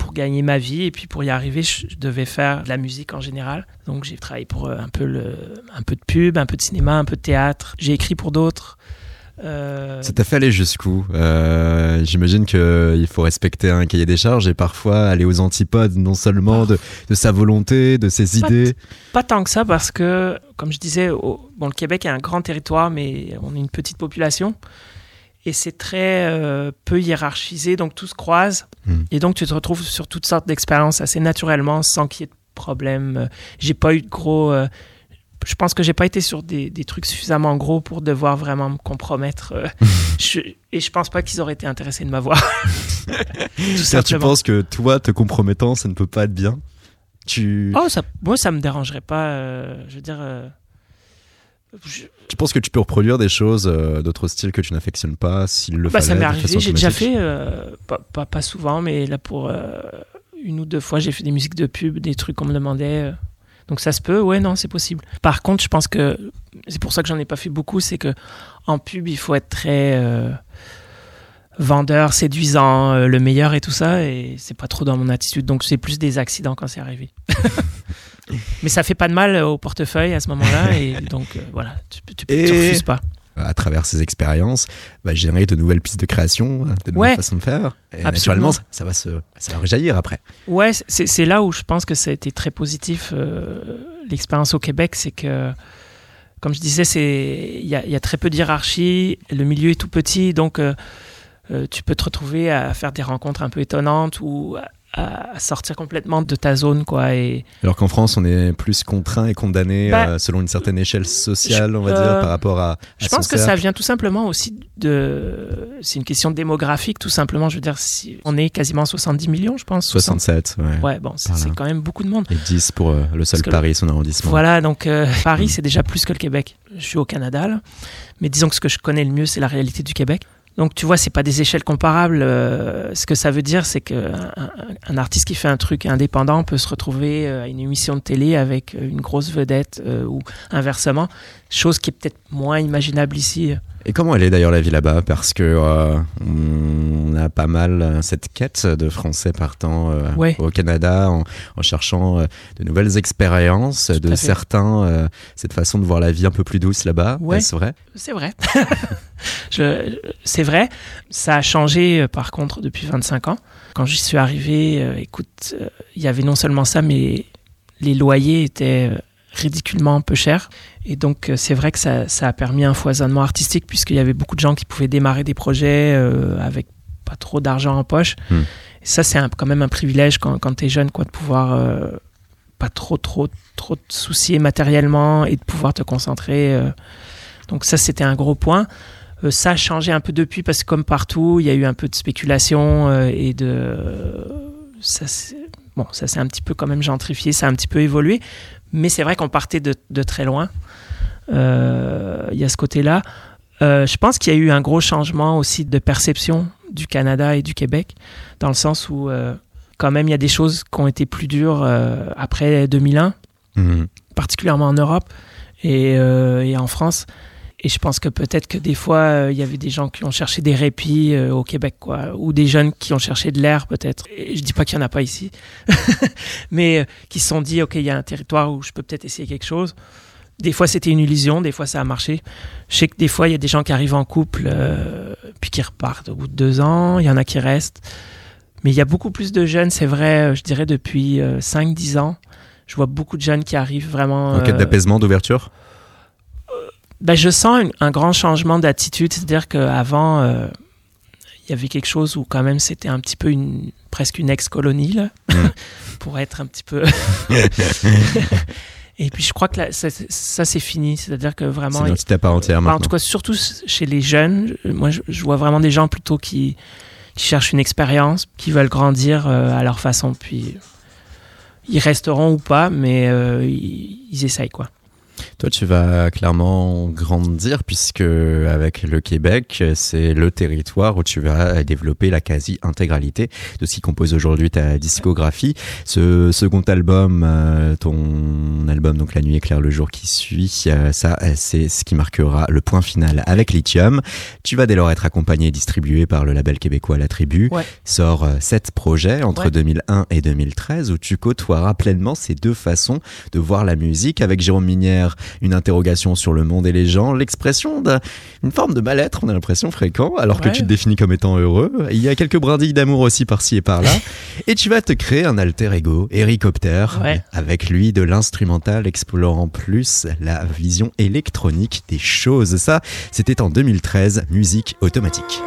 pour gagner ma vie et puis pour y arriver, je, devais faire de la musique en général. Donc j'ai travaillé pour euh, un peu, le, un peu de pub, un peu de cinéma, un peu de théâtre. J'ai écrit pour d'autres. Euh... Ça t'a fait aller jusqu'où? Euh, J'imagine qu'il faut respecter un cahier des charges et parfois aller aux antipodes, non seulement de, de sa volonté, de ses idées. Pas tant que ça, parce que, comme je disais, bon, le Québec est un grand territoire, mais on est une petite population et c'est très euh, peu hiérarchisé, donc tout se croise. Hmm. Et donc tu te retrouves sur toutes sortes d'expériences assez naturellement, sans qu'il y ait de problème. J'ai pas eu de gros. Euh, je pense que j'ai pas été sur des, des, trucs suffisamment gros pour devoir vraiment me compromettre. Euh, je, et je pense pas qu'ils auraient été intéressés de m'avoir. Tu penses que toi, te compromettant, ça ne peut pas être bien? Tu... Oh, ça, moi, ça me dérangerait pas. je veux dire tu penses que tu peux reproduire des choses euh, d'autres styles que tu n'affectionnes pas s'il le bah, Ça m'est arrivé, j'ai déjà fait, euh, pas, pas, souvent, mais là pour euh, une ou deux fois, j'ai fait des musiques de pub, des trucs qu'on me demandait. donc ça se peut, ouais, non, c'est possible. Par contre, je pense que c'est pour ça que j'en ai pas fait beaucoup, c'est que en pub, il faut être très vendeur, séduisant, le meilleur et tout ça, et c'est pas trop dans mon attitude. Donc c'est plus des accidents quand c'est arrivé. Mais ça fait pas de mal au portefeuille à ce moment-là, et donc euh, voilà, tu, tu, refuses pas. À travers ces expériences, bah, générer de nouvelles pistes de création, de nouvelles façons de faire. Et naturellement, ça, va se, ça va rejaillir après. Ouais, c'est là où je pense que ça a été très positif. Euh, l'expérience au Québec, c'est que, comme je disais, il y a, y a, très peu de hiérarchie, le milieu est tout petit, donc euh, tu peux te retrouver à faire des rencontres un peu étonnantes ou à sortir complètement de ta zone quoi et alors qu'en France on est plus contraint et condamné bah, euh, selon une certaine échelle sociale on va dire euh, par rapport à, je pense que ça vient tout simplement aussi de c'est une question démographique tout simplement. Je veux dire si on est quasiment 70 millions je pense. 67 ouais, ouais bon c'est quand même beaucoup de monde. Et 10 pour euh, le seul Paris son arrondissement. Voilà donc Paris mm. c'est déjà plus que le Québec. Je suis au Canada là, mais disons que ce que je connais le mieux c'est la réalité du Québec donc tu vois, c'est pas des échelles comparables. Euh, ce que ça veut dire, c'est qu'un un artiste qui fait un truc indépendant peut se retrouver euh, à une émission de télé avec une grosse vedette euh, ou inversement, chose qui est peut-être moins imaginable ici. Et comment elle est d'ailleurs la vie là-bas? Parce que euh, on a pas mal euh, cette quête de Français partant euh, au Canada en, cherchant de nouvelles expériences, de certains cette façon de voir la vie un peu plus douce là-bas. Ouais. C'est vrai? C'est vrai. c'est vrai. Ça a changé par contre depuis 25 ans. Quand j'y suis arrivé, écoute, il y avait non seulement ça, mais les loyers étaient ridiculement peu cher. Et donc, euh, c'est vrai que ça, ça, a permis un foisonnement artistique, puisqu'il y avait beaucoup de gens qui pouvaient démarrer des projets euh, avec pas trop d'argent en poche. Hmm. Et ça, c'est quand même un privilège quand, quand tu es jeune, quoi, de pouvoir euh, pas trop, trop, trop te soucier matériellement et de pouvoir te concentrer. Donc, ça, c'était un gros point. ça a changé un peu depuis, parce que comme partout, il y a eu un peu de spéculation et de. Ça, bon, ça s'est un petit peu quand même gentrifié, ça a un petit peu évolué, mais c'est vrai qu'on partait de, de, très loin. Euh, il y a ce côté-là. Euh, je pense qu'il y a eu un gros changement aussi de perception du Canada et du Québec, dans le sens où euh, quand même il y a des choses qui ont été plus dures après 2001, mhm. particulièrement en Europe et, et, en France. Et je pense que peut-être que des fois, euh, il y avait des gens qui ont cherché des répits euh, au Québec, quoi, ou des jeunes qui ont cherché de l'air, peut-être. Je dis pas qu'il y en a pas ici, mais euh, qui se sont dit, ok, il y a un territoire où je peux peut-être essayer quelque chose. Des fois, c'était une illusion, des fois, ça a marché. Je sais que des fois, il y a des gens qui arrivent en couple, euh, puis qui repartent au bout de deux ans. Il y en a qui restent. Mais il y a beaucoup plus de jeunes, c'est vrai, euh, je dirais depuis euh, 5-10 ans. Je vois beaucoup de jeunes qui arrivent vraiment. En quête euh, d'apaisement, d'ouverture? Ben, je sens un, un grand changement d'attitude. C'est-à-dire qu'avant, euh, il y avait quelque chose où quand même c'était un petit peu une, presque une ex-colonie, là, Mm. pour être un petit peu... Et puis je crois que là, ça, ça, c'est fini. C'est-à-dire que C'est vraiment... une entité à part entière en tout cas, surtout chez les jeunes, moi je, je vois vraiment des gens plutôt qui, qui cherchent une expérience, qui veulent grandir euh, à leur façon. Puis ils resteront ou pas, mais euh, ils, ils essayent quoi. Toi, tu vas clairement grandir puisque avec le Québec, c'est le territoire où tu vas développer la quasi-intégralité de ce qui compose aujourd'hui ta discographie. Ce second album, euh, ton album donc La nuit éclaire le jour qui suit, euh, ça c'est ce qui marquera le point final avec Lithium. Tu vas dès lors être accompagné et distribué par le label québécois La Tribu. Ouais. Sort euh, sept projets entre Ouais. 2001 et 2013 où tu côtoieras pleinement ces deux façons de voir la musique avec Jérôme Minière une interrogation sur le monde et les gens, l'expression d'une forme de mal-être, on a l'impression fréquent, alors que tu te définis comme étant heureux. Il y a quelques brindilles d'amour aussi par-ci et par-là. et tu vas te créer un alter ego, Hélicoptère, Ouais. avec lui de l'instrumental explorant plus la vision électronique des choses. Ça, c'était en 2013, musique automatique.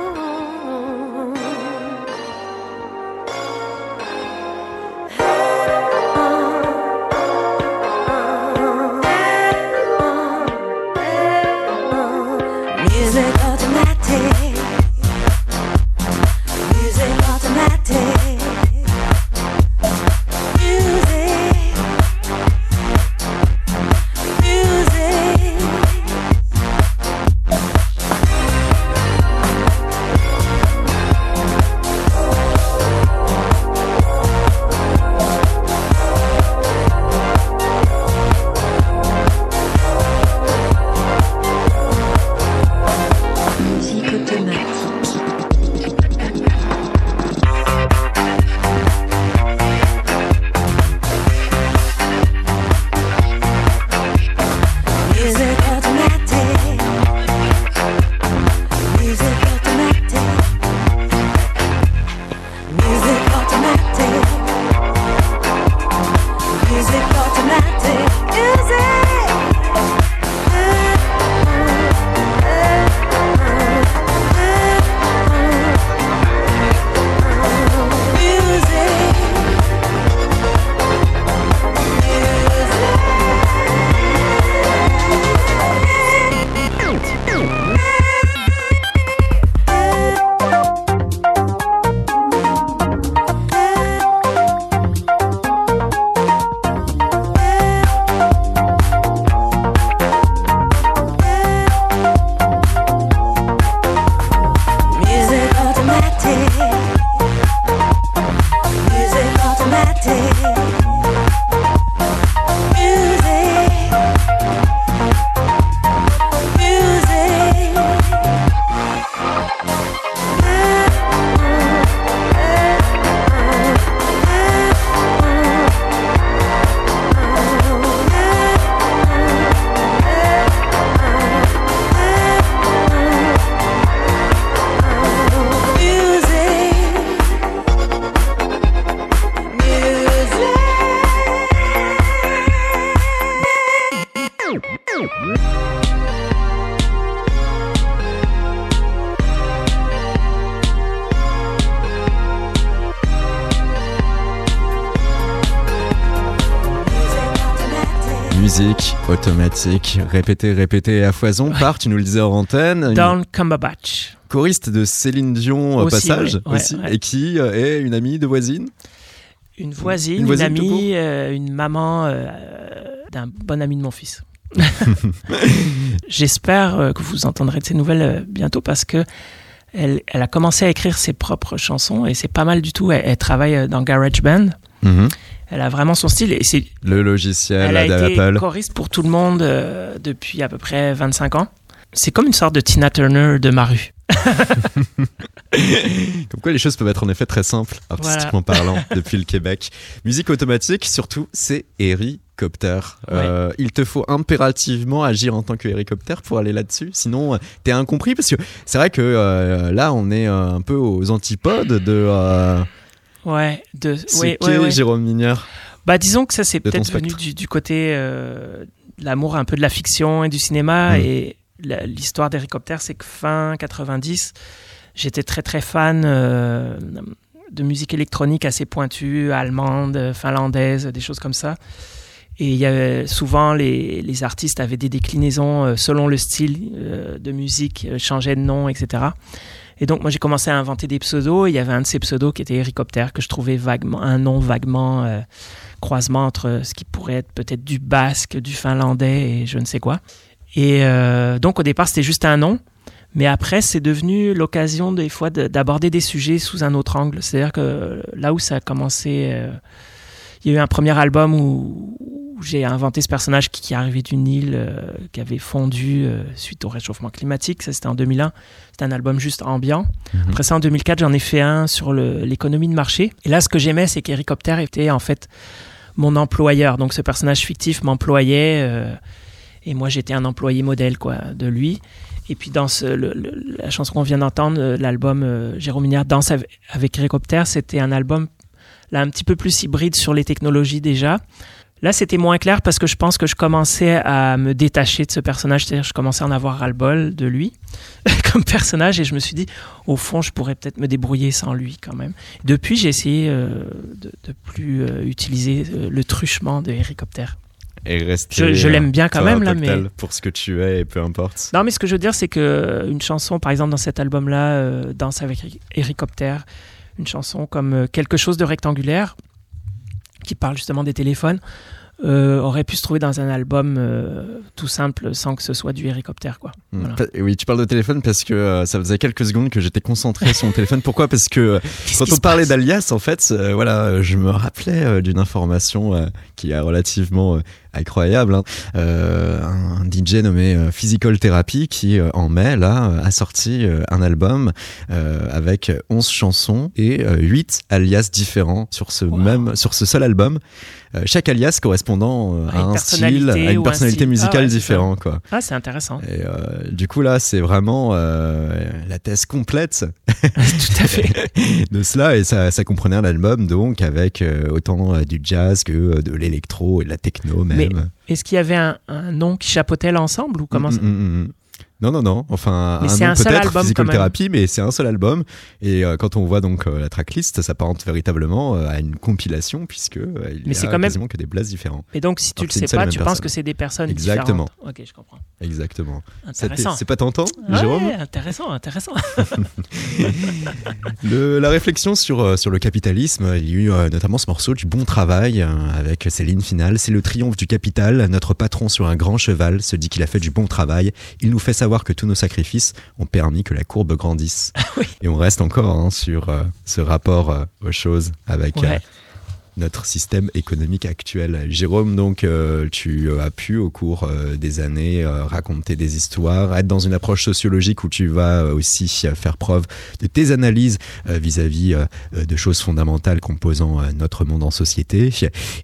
Automatique, répétée, répétée à foison par, tu nous le disais en antenne, une Down Cumberbatch. choriste de Céline Dion au passage, ouais, ouais, aussi, ouais. et qui euh, est une amie de voisine? Une voisine, Une voisine amie, euh, une maman euh, d'un bon ami de mon fils. J'espère que vous entendrez de ces nouvelles bientôt parce que elle, elle a commencé à écrire ses propres chansons et c'est pas mal du tout. Elle, elle travaille dans GarageBand. Mhm. Elle a vraiment son style et c'est Le logiciel Elle a été choriste pour tout le monde euh, depuis à peu près 25 ans. C'est comme une sorte de Tina Turner de ma rue. Comme quoi les choses peuvent être en effet très simples, artistiquement parlant, depuis le Québec. Musique automatique, surtout, c'est hélicoptère. Euh, il te faut impérativement agir en tant que hélicoptère pour aller là-dessus. Sinon, euh, t'es incompris parce que c'est vrai que euh, là, on est un peu aux antipodes de euh, Ouais, de ce oui, qu'est ouais, ouais. Jérôme Minière. Bah disons que ça c'est peut-être venu du, du côté euh, de l'amour un peu de la fiction et du cinéma Mm. et l'histoire d'Hélicoptère c'est que fin 90 j'étais très très fan euh, de musique électronique assez pointue, allemande, finlandaise, des choses comme ça. Et il y avait souvent les, les artistes avaient des déclinaisons euh, selon le style de musique, changeaient de nom, etc. Et donc moi j'ai commencé à inventer des pseudos. Il y avait un de ces pseudos qui était Hélicoptère que je trouvais vaguement un nom vaguement euh, croisement entre ce qui pourrait être peut-être du basque, du finlandais et je ne sais quoi. Et euh, donc au départ c'était juste un nom. Mais après, c'est devenu l'occasion des fois de- d'aborder des sujets sous un autre angle. C'est-à-dire que là où ça a commencé, euh, il y a eu un premier album où, où j'ai inventé ce personnage qui, qui est arrivé d'une île euh, qui avait fondu euh, suite au réchauffement climatique. Ça, c'était en 2001. C'était un album juste ambiant. Mhm. Après ça, en 2004, j'en ai fait un sur l'économie de marché. Et là, ce que j'aimais, c'est qu'Hélicoptère était en fait mon employeur. Donc, ce personnage fictif m'employait. euh, et moi, j'étais un employé modèle quoi, de lui. Et puis, dans ce- le- le- la chanson qu'on vient d'entendre, l'album euh, Jérôme Minière Danse avec, avec Hélicoptère, c'était un album là un petit peu plus hybride sur les technologies déjà. Là, c'était moins clair parce que je pense que je commençais à me détacher de ce personnage, c'est-à-dire que je commençais à en avoir ras-le-bol de lui comme personnage et je me suis dit, au fond, je pourrais peut-être me débrouiller sans lui quand même. Depuis, j'ai essayé euh, de, de plus euh, utiliser euh, le truchement de Hélicoptère. Et rester, Je, je l'aime bien quand même là, mais pour ce que tu es et peu importe. non, mais ce que je veux dire, c'est que une chanson, par exemple, dans cet album-là, euh, Danse avec Hélicoptère, une chanson comme Quelque chose de rectangulaire, qui parle justement des téléphones, euh, aurait pu se trouver dans un album euh, tout simple sans que ce soit du hélicoptère, quoi. Mm. Voilà. Pa- Oui, tu parles de téléphone parce que euh, ça faisait quelques secondes que j'étais concentré sur mon téléphone. Pourquoi? Parce que quand on parlait d'alias, en fait, voilà, je me rappelais d'une information qui est relativement incroyable. hein. Un DJ nommé Physical Therapy qui, en mai, là, a sorti un album avec 11 chansons et euh, 8 alias différents sur ce Wow. même, sur ce seul album. Euh, chaque alias correspondant euh, À un style, à une un personnalité. Ah musicale ouais, différente, quoi. Ah, c'est intéressant. Et euh, du coup là, c'est vraiment euh, la thèse complète tout à fait. de cela et ça, ça comprenait un album donc avec euh, autant du jazz que de l'électro et de la techno même. Mais Est-ce qu'il y avait un, un nom qui chapeautait l'ensemble ou comment Mm, ça mm, mm. Non, non, non. Enfin, Mais un c'est nom un seul peut-être, album, Physical même. Therapy, mais c'est un seul album. Et euh, quand on voit donc euh, la tracklist, ça s'apparente véritablement euh, à une compilation puisque il Mais y c'est a quand même- quasiment que des blasts différents. Et donc, si tu Alors le que c'est sais pas, tu même penses que c'est des personnes Exactement. différentes. Ok, je comprends. Exactement. C'est pas tentant, Ouais, Jérôme intéressant, intéressant. Le- la réflexion sur, sur le capitalisme, il y a eu notamment ce morceau du bon travail avec ses lignes finales. C'est le triomphe du capital. Notre patron sur un grand cheval se dit qu'il a fait du bon travail. Il nous fait savoir que tous nos sacrifices ont permis que la courbe grandisse. oui. Et on reste encore hein, sur euh, ce rapport euh, aux choses avec euh, Ouais. Notre système économique actuel. Jérôme, donc, euh, tu euh, as pu au cours euh, des années raconter des histoires, être dans une approche sociologique où tu vas aussi faire preuve de tes analyses vis-à-vis de choses fondamentales composant notre monde en société.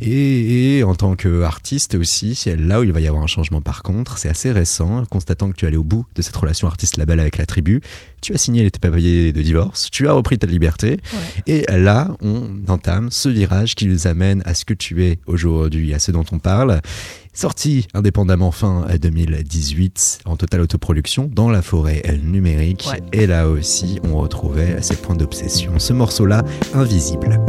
Et, et en tant qu'artiste aussi, là où il va y avoir un changement par contre, c'est assez récent, constatant que tu es allé au bout de cette relation artiste-label avec la tribu, tu as signé les papiers de divorce, tu as repris ta liberté, et là, on entame ce virage qui nous amène à ce que tu es aujourd'hui, à ce dont on parle. Sorti indépendamment fin 2018 en totale autoproduction dans la forêt numérique. Ouais. Et là aussi, on retrouvait ces points d'obsession. Ce morceau-là, invisible.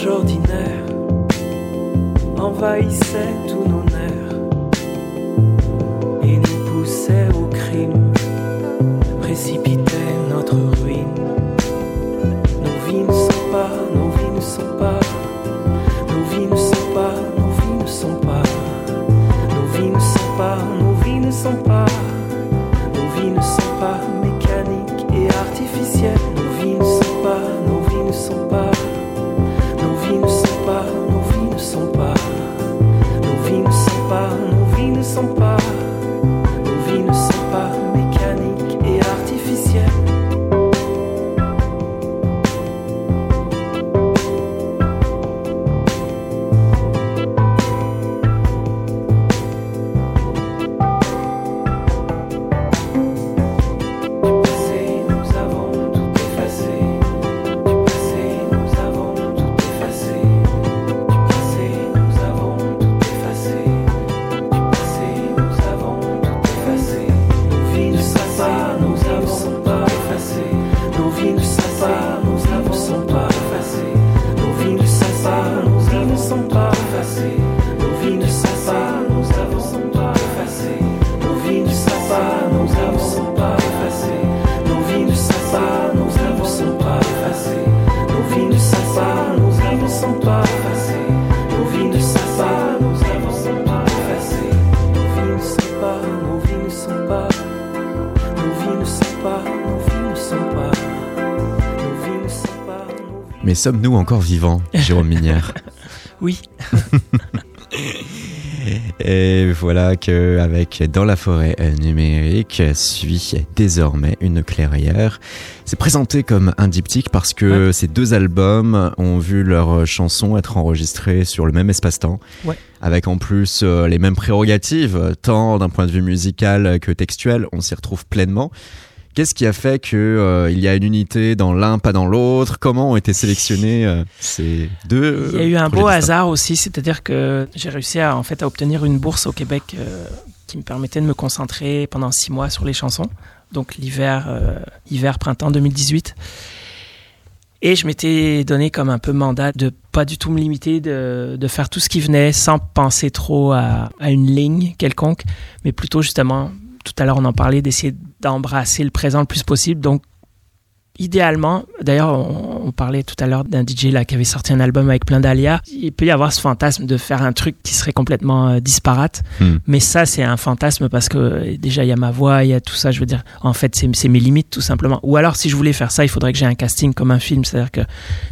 Si la rage ordinaire envahissait tous nos nerfs et nous poussait au crime, précipitait notre ruine. Nos vies ne sont pas, nos vies ne sont pas, nos vies ne sont pas, nos vies ne sont pas, nos vies ne sont pas, nos vies ne sont pas, nos vies ne sont pas mécaniques et artificielles. Nos vies ne sont pas, nos vies ne sont pas, sont pas, sommes-nous encore vivants, Jérôme Minière? Oui. Et voilà que avec Dans la forêt numérique suit désormais une clairière. C'est présenté comme un diptyque parce que ces deux albums ont vu leurs chansons être enregistrées sur le même espace-temps. Ouais. Avec en plus euh, les mêmes prérogatives, tant d'un point de vue musical que textuel, on s'y retrouve pleinement. Qu'est-ce qui a fait que euh, y a une unité dans l'un, pas dans l'autre? Comment ont été sélectionnés euh, ces deux Il y a eu un beau hasard aussi, c'est-à-dire que j'ai réussi à, en fait, à obtenir une bourse au Québec euh, qui me permettait de me concentrer pendant six mois sur les chansons. Donc l'hiver, euh, hiver, printemps 2018. Et je m'étais donné comme un peu mandat de pas du tout me limiter, de, de faire tout ce qui venait sans penser trop à, à une ligne quelconque, mais plutôt justement, tout à l'heure on en parlait, d'essayer d'embrasser le présent le plus possible. Donc idéalement, d'ailleurs, on, on parlait tout à l'heure d'un DJ là qui avait sorti un album avec plein d'alias. Il peut y avoir ce fantasme de faire un truc qui serait complètement euh, disparate, Hmm. mais ça c'est un fantasme parce que euh, déjà il y a ma voix, il y a tout ça. Je veux dire, en fait, c'est mes limites tout simplement. Ou alors, si je voulais faire ça, il faudrait que j'ai un casting comme un film, c'est-à-dire que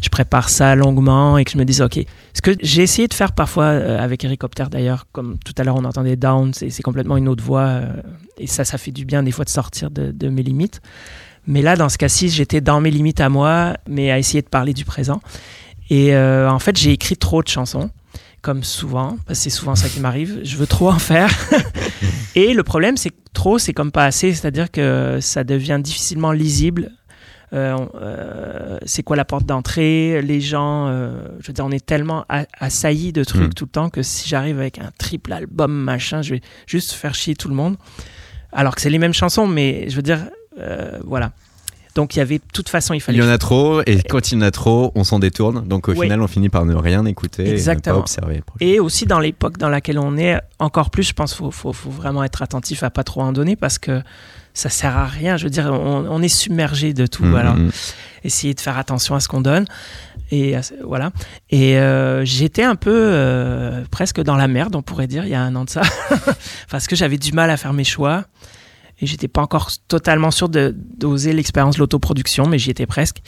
je prépare ça longuement et que je me dise, ok, ce que j'ai essayé de faire parfois euh, avec Helicopter d'ailleurs, comme tout à l'heure on entendait Down, c'est c'est complètement une autre voix euh, et ça, ça fait du bien des fois de sortir de, de mes limites. Mais là, dans ce cas-ci, j'étais dans mes limites à moi, mais à essayer de parler du présent. Et euh, en fait, j'ai écrit trop de chansons, comme souvent, parce que c'est souvent ça qui m'arrive. Je veux trop en faire. et le problème, c'est que trop, c'est comme pas assez, c'est-à-dire que ça devient difficilement lisible. Euh, euh, c'est quoi la porte d'entrée? Les gens, euh, je veux dire, on est tellement a- assaillis de trucs Mm. tout le temps que si j'arrive avec un triple album, machin, je vais juste faire chier tout le monde. Alors que c'est les mêmes chansons, mais je veux dire, voilà. Donc il y avait, de toute façon, il Il fallait. y en a trop, et quand il y en a trop, on s'en détourne. Donc au Oui. final, on finit par ne rien écouter et ne Exactement. pas observer. Et aussi dans l'époque dans laquelle on est, encore plus, je pense qu'il faut, faut, faut vraiment être attentif à pas trop en donner parce que ça sert à rien. Je veux dire, on, on est submergé de tout. Mhm. Alors, essayer de faire attention à ce qu'on donne. Et voilà. Et euh, j'étais un peu euh, presque dans la merde, on pourrait dire, il y a un an de ça, parce que j'avais du mal à faire mes choix. Et j'étais pas encore totalement sûr d'oser l'expérience de l'autoproduction, mais j'y étais presque.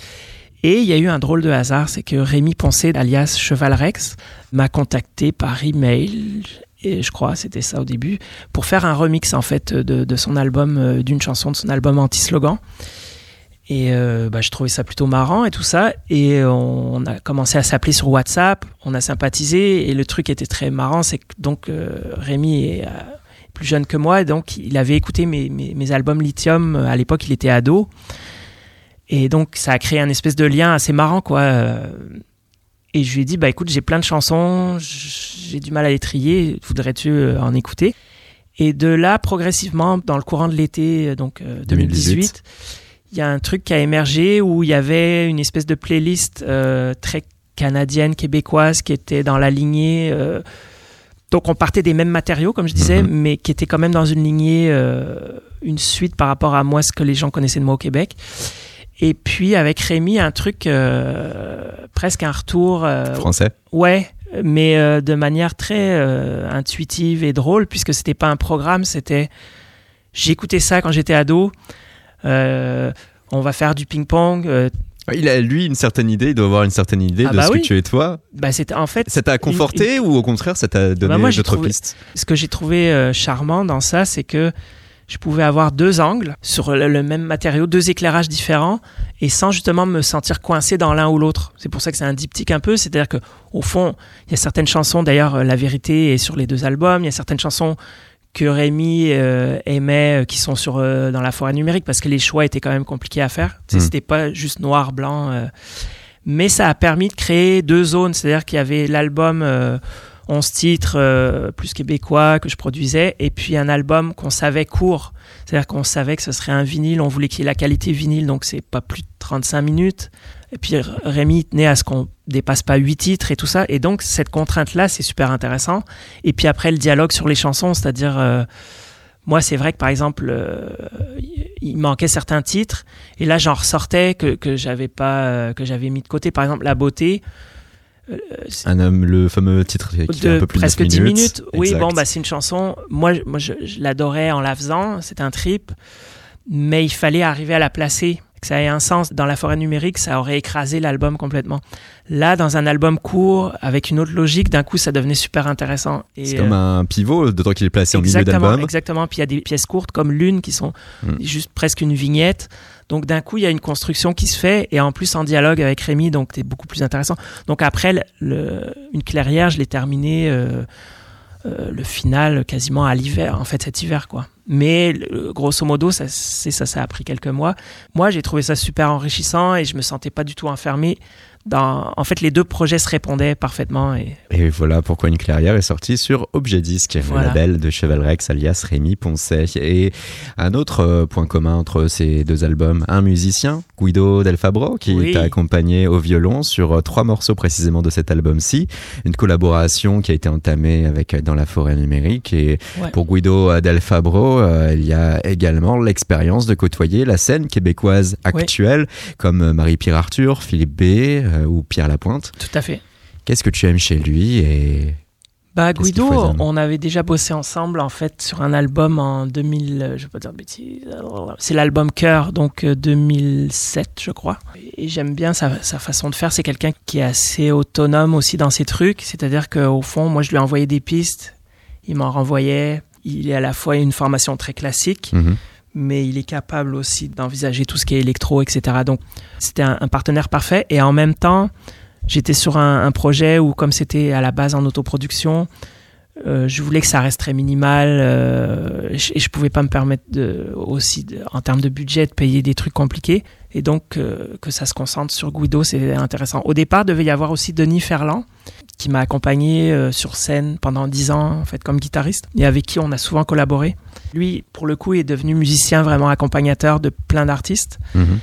Et il y a eu un drôle de hasard, c'est que Rémi Poncé, alias Cheval Rex, m'a contacté par email, et je crois c'était ça au début, pour faire un remix en fait de, son album, euh, d'une chanson de son album Anti-Slogan. Et euh, bah, je trouvais ça plutôt marrant et tout ça. Et on a commencé à s'appeler sur WhatsApp, on a sympathisé. Et le truc était très marrant, c'est que donc euh, Rémi euh, plus jeune que moi, donc il avait écouté mes, mes, mes albums Lithium. À l'époque, il était ado. Et donc ça a créé un espèce de lien assez marrant, quoi. Euh, Et je lui ai dit, bah écoute, j'ai plein de chansons, j'ai du mal à les trier, voudrais-tu euh, en écouter? Et de là, progressivement, dans le courant de l'été, euh, donc euh, 2018, 2018, il y a un truc qui a émergé où il y avait une espèce de playlist euh, très canadienne, québécoise, qui était dans la lignée. euh, donc on partait des mêmes matériaux, comme je disais, Mhm. mais qui était quand même dans une lignée, euh, une suite par rapport à moi, ce que les gens connaissaient de moi au Québec. Et puis avec Rémi, un truc euh, presque un retour. euh, Français Ouais, mais de manière très intuitive et drôle, puisque c'était pas un programme, c'était. J'écoutais ça quand j'étais ado. On va faire du ping-pong. Il a, lui, une certaine idée, il doit avoir une certaine idée Ah de bah ce oui. que tu es toi. bah c'était en fait Ça t'a conforté ou au contraire, ça t'a donné Bah moi, d'autres trouvé- pistes ce que j'ai trouvé euh, charmant dans ça, c'est que je pouvais avoir deux angles sur le, le même matériau, deux éclairages différents, et sans justement me sentir coincé dans l'un ou l'autre. C'est pour ça que c'est un diptyque un peu, c'est-à-dire que au fond, il y a certaines chansons, d'ailleurs, euh, la vérité est sur les deux albums, il y a certaines chansons que Rémi euh, aimait euh, qui sont sur euh, dans la forêt numérique parce que les choix étaient quand même compliqués à faire. Tu sais, Mm. C'était pas juste noir blanc. mais ça a permis de créer deux zones, c'est-à-dire qu'il y avait l'album euh, 11 titres plus québécois que je produisais et puis un album qu'on savait court, c'est-à-dire qu'on savait que ce serait un vinyle, on voulait qu'il y ait la qualité vinyle donc c'est pas plus de 35 minutes. Et puis Rémi tenait à ce qu'on dépasse pas 8 titres et tout ça et donc cette contrainte là c'est super intéressant. Et puis après le dialogue sur les chansons, c'est-à-dire euh, moi c'est vrai que par exemple euh, il manquait certains titres et là j'en ressortais que que j'avais pas euh, que j'avais mis de côté par exemple la beauté Un homme, le fameux titre qui fait de un peu plus de presque 10 10 minutes. Oui, Exact. bon, bah, c'est une chanson. Moi, je- moi je, je l'adorais en la faisant. C'était un trip. Mais il fallait arriver à la placer, que ça ait un sens. Dans la forêt numérique, ça aurait écrasé l'album complètement. Là, dans un album court, avec une autre logique, d'un coup, ça devenait super intéressant. C'est euh, comme un pivot, d'autant qu'il est placé au milieu d'album. exactement. Puis il y a des pièces courtes comme Lune qui sont Mm. juste presque une vignette. Donc d'un coup, il y a une construction qui se fait et en plus en dialogue avec Rémi, donc c'est beaucoup plus intéressant. Donc après, le, le- une clairière, je l'ai terminé euh, euh, le final quasiment à l'hiver, en fait cet hiver quoi. Mais grosso modo, ça, c'est ça, ça a pris quelques mois. Moi, j'ai trouvé ça super enrichissant et je me sentais pas du tout enfermé. Dans, en fait, les deux projets se répondaient parfaitement et Et voilà pourquoi une clairière est sortie sur Objet Disque, Voilà. le label de Cheval Rex alias Rémi Poncet. Et un autre euh, point commun entre ces deux albums, un musicien, Guido Del Fabro, qui Oui. t'a accompagné au violon sur euh, trois morceaux précisément de cet album-ci. Une collaboration qui a été entamée avec euh, Dans la forêt numérique. Et Ouais. pour Guido Del Fabro, euh, il y a également l'expérience de côtoyer la scène québécoise Ouais. actuelle, comme Marie-Pierre Arthur, Philippe B euh, ou Pierre Lapointe. tout à fait. Qu'est-ce que tu aimes chez lui et Bah Guido, on avait déjà bossé ensemble en fait sur un album en 2000, euh, je vais pas dire de bêtises, c'est l'album Cœur, donc euh, 2007 je crois. Et j'aime bien sa, sa façon de faire, c'est quelqu'un qui est assez autonome aussi dans ses trucs, c'est-à-dire qu'au fond, moi je lui envoyais des pistes, il m'en renvoyait, il est à la fois une formation très classique, Mhm. Mais il est capable aussi d'envisager tout ce qui est électro, etc. Donc c'était un, partenaire parfait. Et en même temps, j'étais sur un, projet où, comme c'était à la base en autoproduction, euh, je voulais que ça reste très minimal euh, et je- je pouvais pas me permettre aussi, en termes de budget, de payer des trucs compliqués. Et donc, euh, que ça se concentre sur Guido, c'est intéressant. Au départ, devait y avoir aussi Denis Ferland, qui m'a accompagné euh, sur scène pendant dix ans, en fait, comme guitariste, et avec qui on a souvent collaboré. Lui, pour le coup, est devenu musicien vraiment accompagnateur de plein d'artistes. Mhm.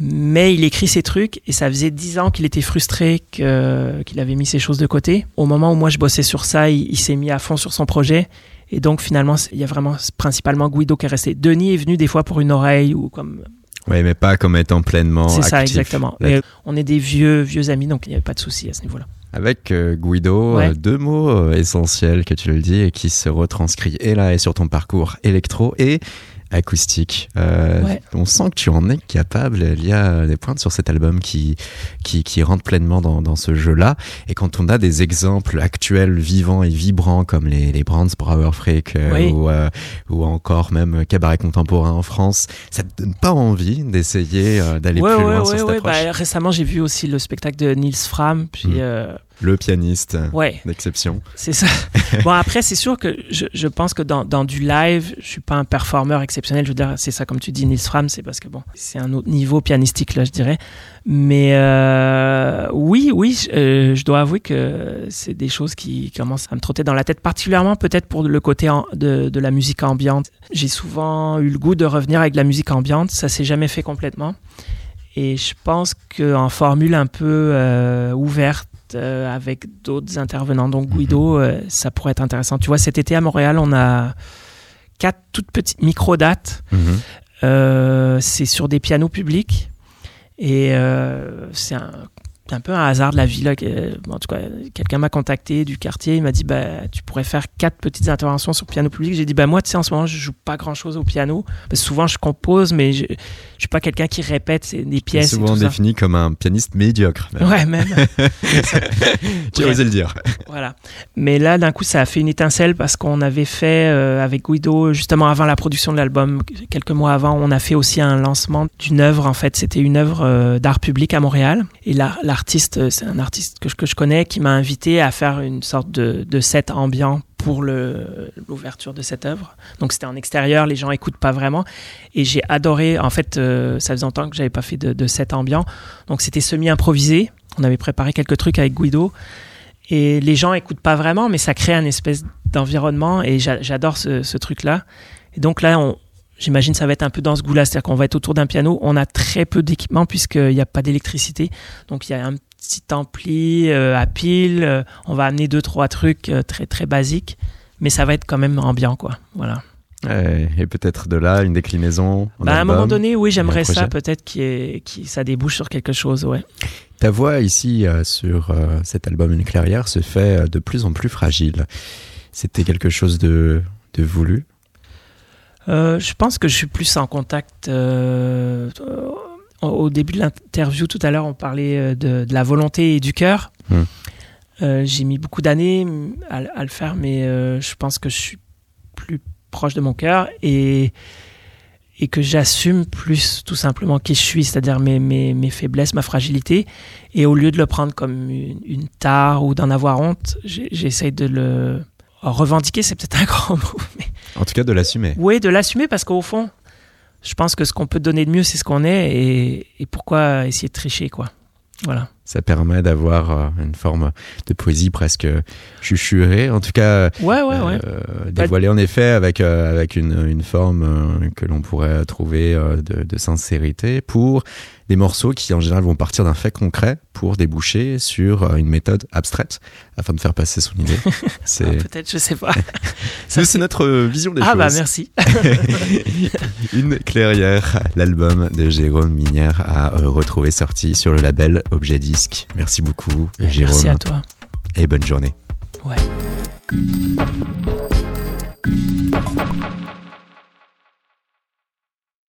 Mais il écrit ses trucs et ça faisait dix ans qu'il était frustré que- qu'il avait mis ses choses de côté. Au moment où moi je bossais sur ça, il, il s'est mis à fond sur son projet. Et donc finalement, il y a vraiment principalement Guido qui est resté. Denis est venu des fois pour une oreille ou comme. Oui, mais pas comme étant pleinement C'est ça, exactement. Mais on est des vieux, vieux amis, donc il n'y avait pas de souci à ce niveau-là. Avec euh, Guido, Ouais. euh, deux mots euh, essentiels que tu le dis et qui se retranscrit et là et sur ton parcours électro et acoustique. Euh, Ouais. On sent que tu en es capable. Il y a des pointes sur cet album qui, qui, qui rentrent pleinement dans, dans ce jeu-là. Et quand on a des exemples actuels, vivants et vibrants, comme les, les Brands Brauer Freak euh, Oui. ou, euh, ou encore même Cabaret Contemporain en France, ça te donne pas envie d'essayer d'aller ouais, plus ouais, loin sur cette ouais. approche? Bah, récemment, j'ai vu aussi le spectacle de Niels Fram. Puis, Mm. Le pianiste ouais, d'exception. c'est ça. bon, après, c'est sûr que je, je pense que dans, dans du live, je suis pas un performeur exceptionnel. Je veux dire, c'est ça, comme tu dis, Niels Fram, c'est parce que bon, c'est un autre niveau pianistique, là, je dirais. Mais euh, oui, oui, je, euh, je dois avouer que c'est des choses qui commencent à me trotter dans la tête, particulièrement peut-être pour le côté en- de, de la musique ambiante. J'ai souvent eu le goût de revenir avec de la musique ambiante. Ça s'est jamais fait complètement. Et je pense qu'en formule un peu euh, ouverte, euh, avec d'autres intervenants, donc Guido, euh, ça pourrait être intéressant. Tu vois, cet été à Montréal, on a quatre toutes petites micro-dates. Mhm. Euh, c'est sur des pianos publics. Et c'est un, un peu un hasard de la vie. Là, que- bon, en tout cas, quelqu'un m'a contacté du quartier. Il m'a dit bah, Tu pourrais faire quatre petites interventions sur piano public. J'ai dit bah, Moi, tu sais, en ce moment, je joue pas grand chose au piano. Parce que souvent, je compose, mais je, je suis pas quelqu'un qui répète c'est des pièces. et souvent tout ça. défini comme un pianiste médiocre. même. Ouais, même. Tu as Ouais. osé le dire. Voilà. Mais là, d'un coup, ça a fait une étincelle parce qu'on avait fait euh, avec Guido, justement avant la production de l'album, quelques mois avant, on a fait aussi un lancement d'une œuvre. En fait, c'était une œuvre euh, d'art public à Montréal. Et là, l'artiste, euh, c'est un artiste que je, connais, qui m'a invité à faire une sorte de, set ambiant pour l'ouverture de cette œuvre. Donc c'était en extérieur, les gens écoutent pas vraiment. Et j'ai adoré, en fait, euh, ça faisait longtemps que j'avais pas fait de, set ambiant. Donc c'était semi-improvisé. On avait préparé quelques trucs avec Guido. Et les gens écoutent pas vraiment, mais ça crée un espèce d'environnement et j'a- j'adore ce, ce truc-là. Et donc là, on, j'imagine ça va être un peu dans ce goût-là, c'est-à-dire qu'on va être autour d'un piano. On a très peu d'équipement puisqu'il n'y a pas d'électricité. Donc il y a un petit ampli euh, à pile. euh, on va amener deux, trois trucs euh, très, très basiques. Mais ça va être quand même ambiant, quoi. Voilà. Ouais, et peut-être de là, une déclinaison. en Bah, à un moment donné, oui, j'aimerais ça, peut-être ait- qu'il- ça débouche sur quelque chose, ouais. Ta voix ici sur cet album Une clairière se fait de plus en plus fragile. C'était quelque chose de, de voulu? Euh, je pense que je suis plus en contact. euh, au- début de l'interview tout à l'heure, on parlait euh, de, de la volonté et du cœur. Hmm. Euh, J'ai mis beaucoup d'années à, à le faire, mais je pense que je suis plus proche de mon cœur et, et que j'assume plus tout simplement qui je suis, c'est-à-dire mes, mes, mes faiblesses, ma fragilité. Et au lieu de le prendre comme une, une tare ou d'en avoir honte, j'essaye de le revendiquer, c'est peut-être un grand mot, mais En tout cas, de l'assumer. oui, de l'assumer parce qu'au fond, je pense que ce qu'on peut donner de mieux, c'est ce qu'on est et, pourquoi essayer de tricher, quoi. Voilà. Ça permet d'avoir euh, une forme de poésie presque chuchurée. En tout cas, Ouais, ouais, ouais. euh, dévoilée en effet avec, euh, avec une, une forme euh, que l'on pourrait trouver de, de sincérité pour des morceaux qui en général vont partir d'un fait concret pour déboucher sur une méthode abstraite afin de faire passer son idée. Ah, Peut-être, je sais pas. Ça, c'est notre vision des ah choses. bah merci. Une clairière, l'album de Jérôme Minière à euh, retrouver sorti sur le label Objet Disque. Merci beaucoup, Jérôme, Merci à toi. et bonne journée. Ouais.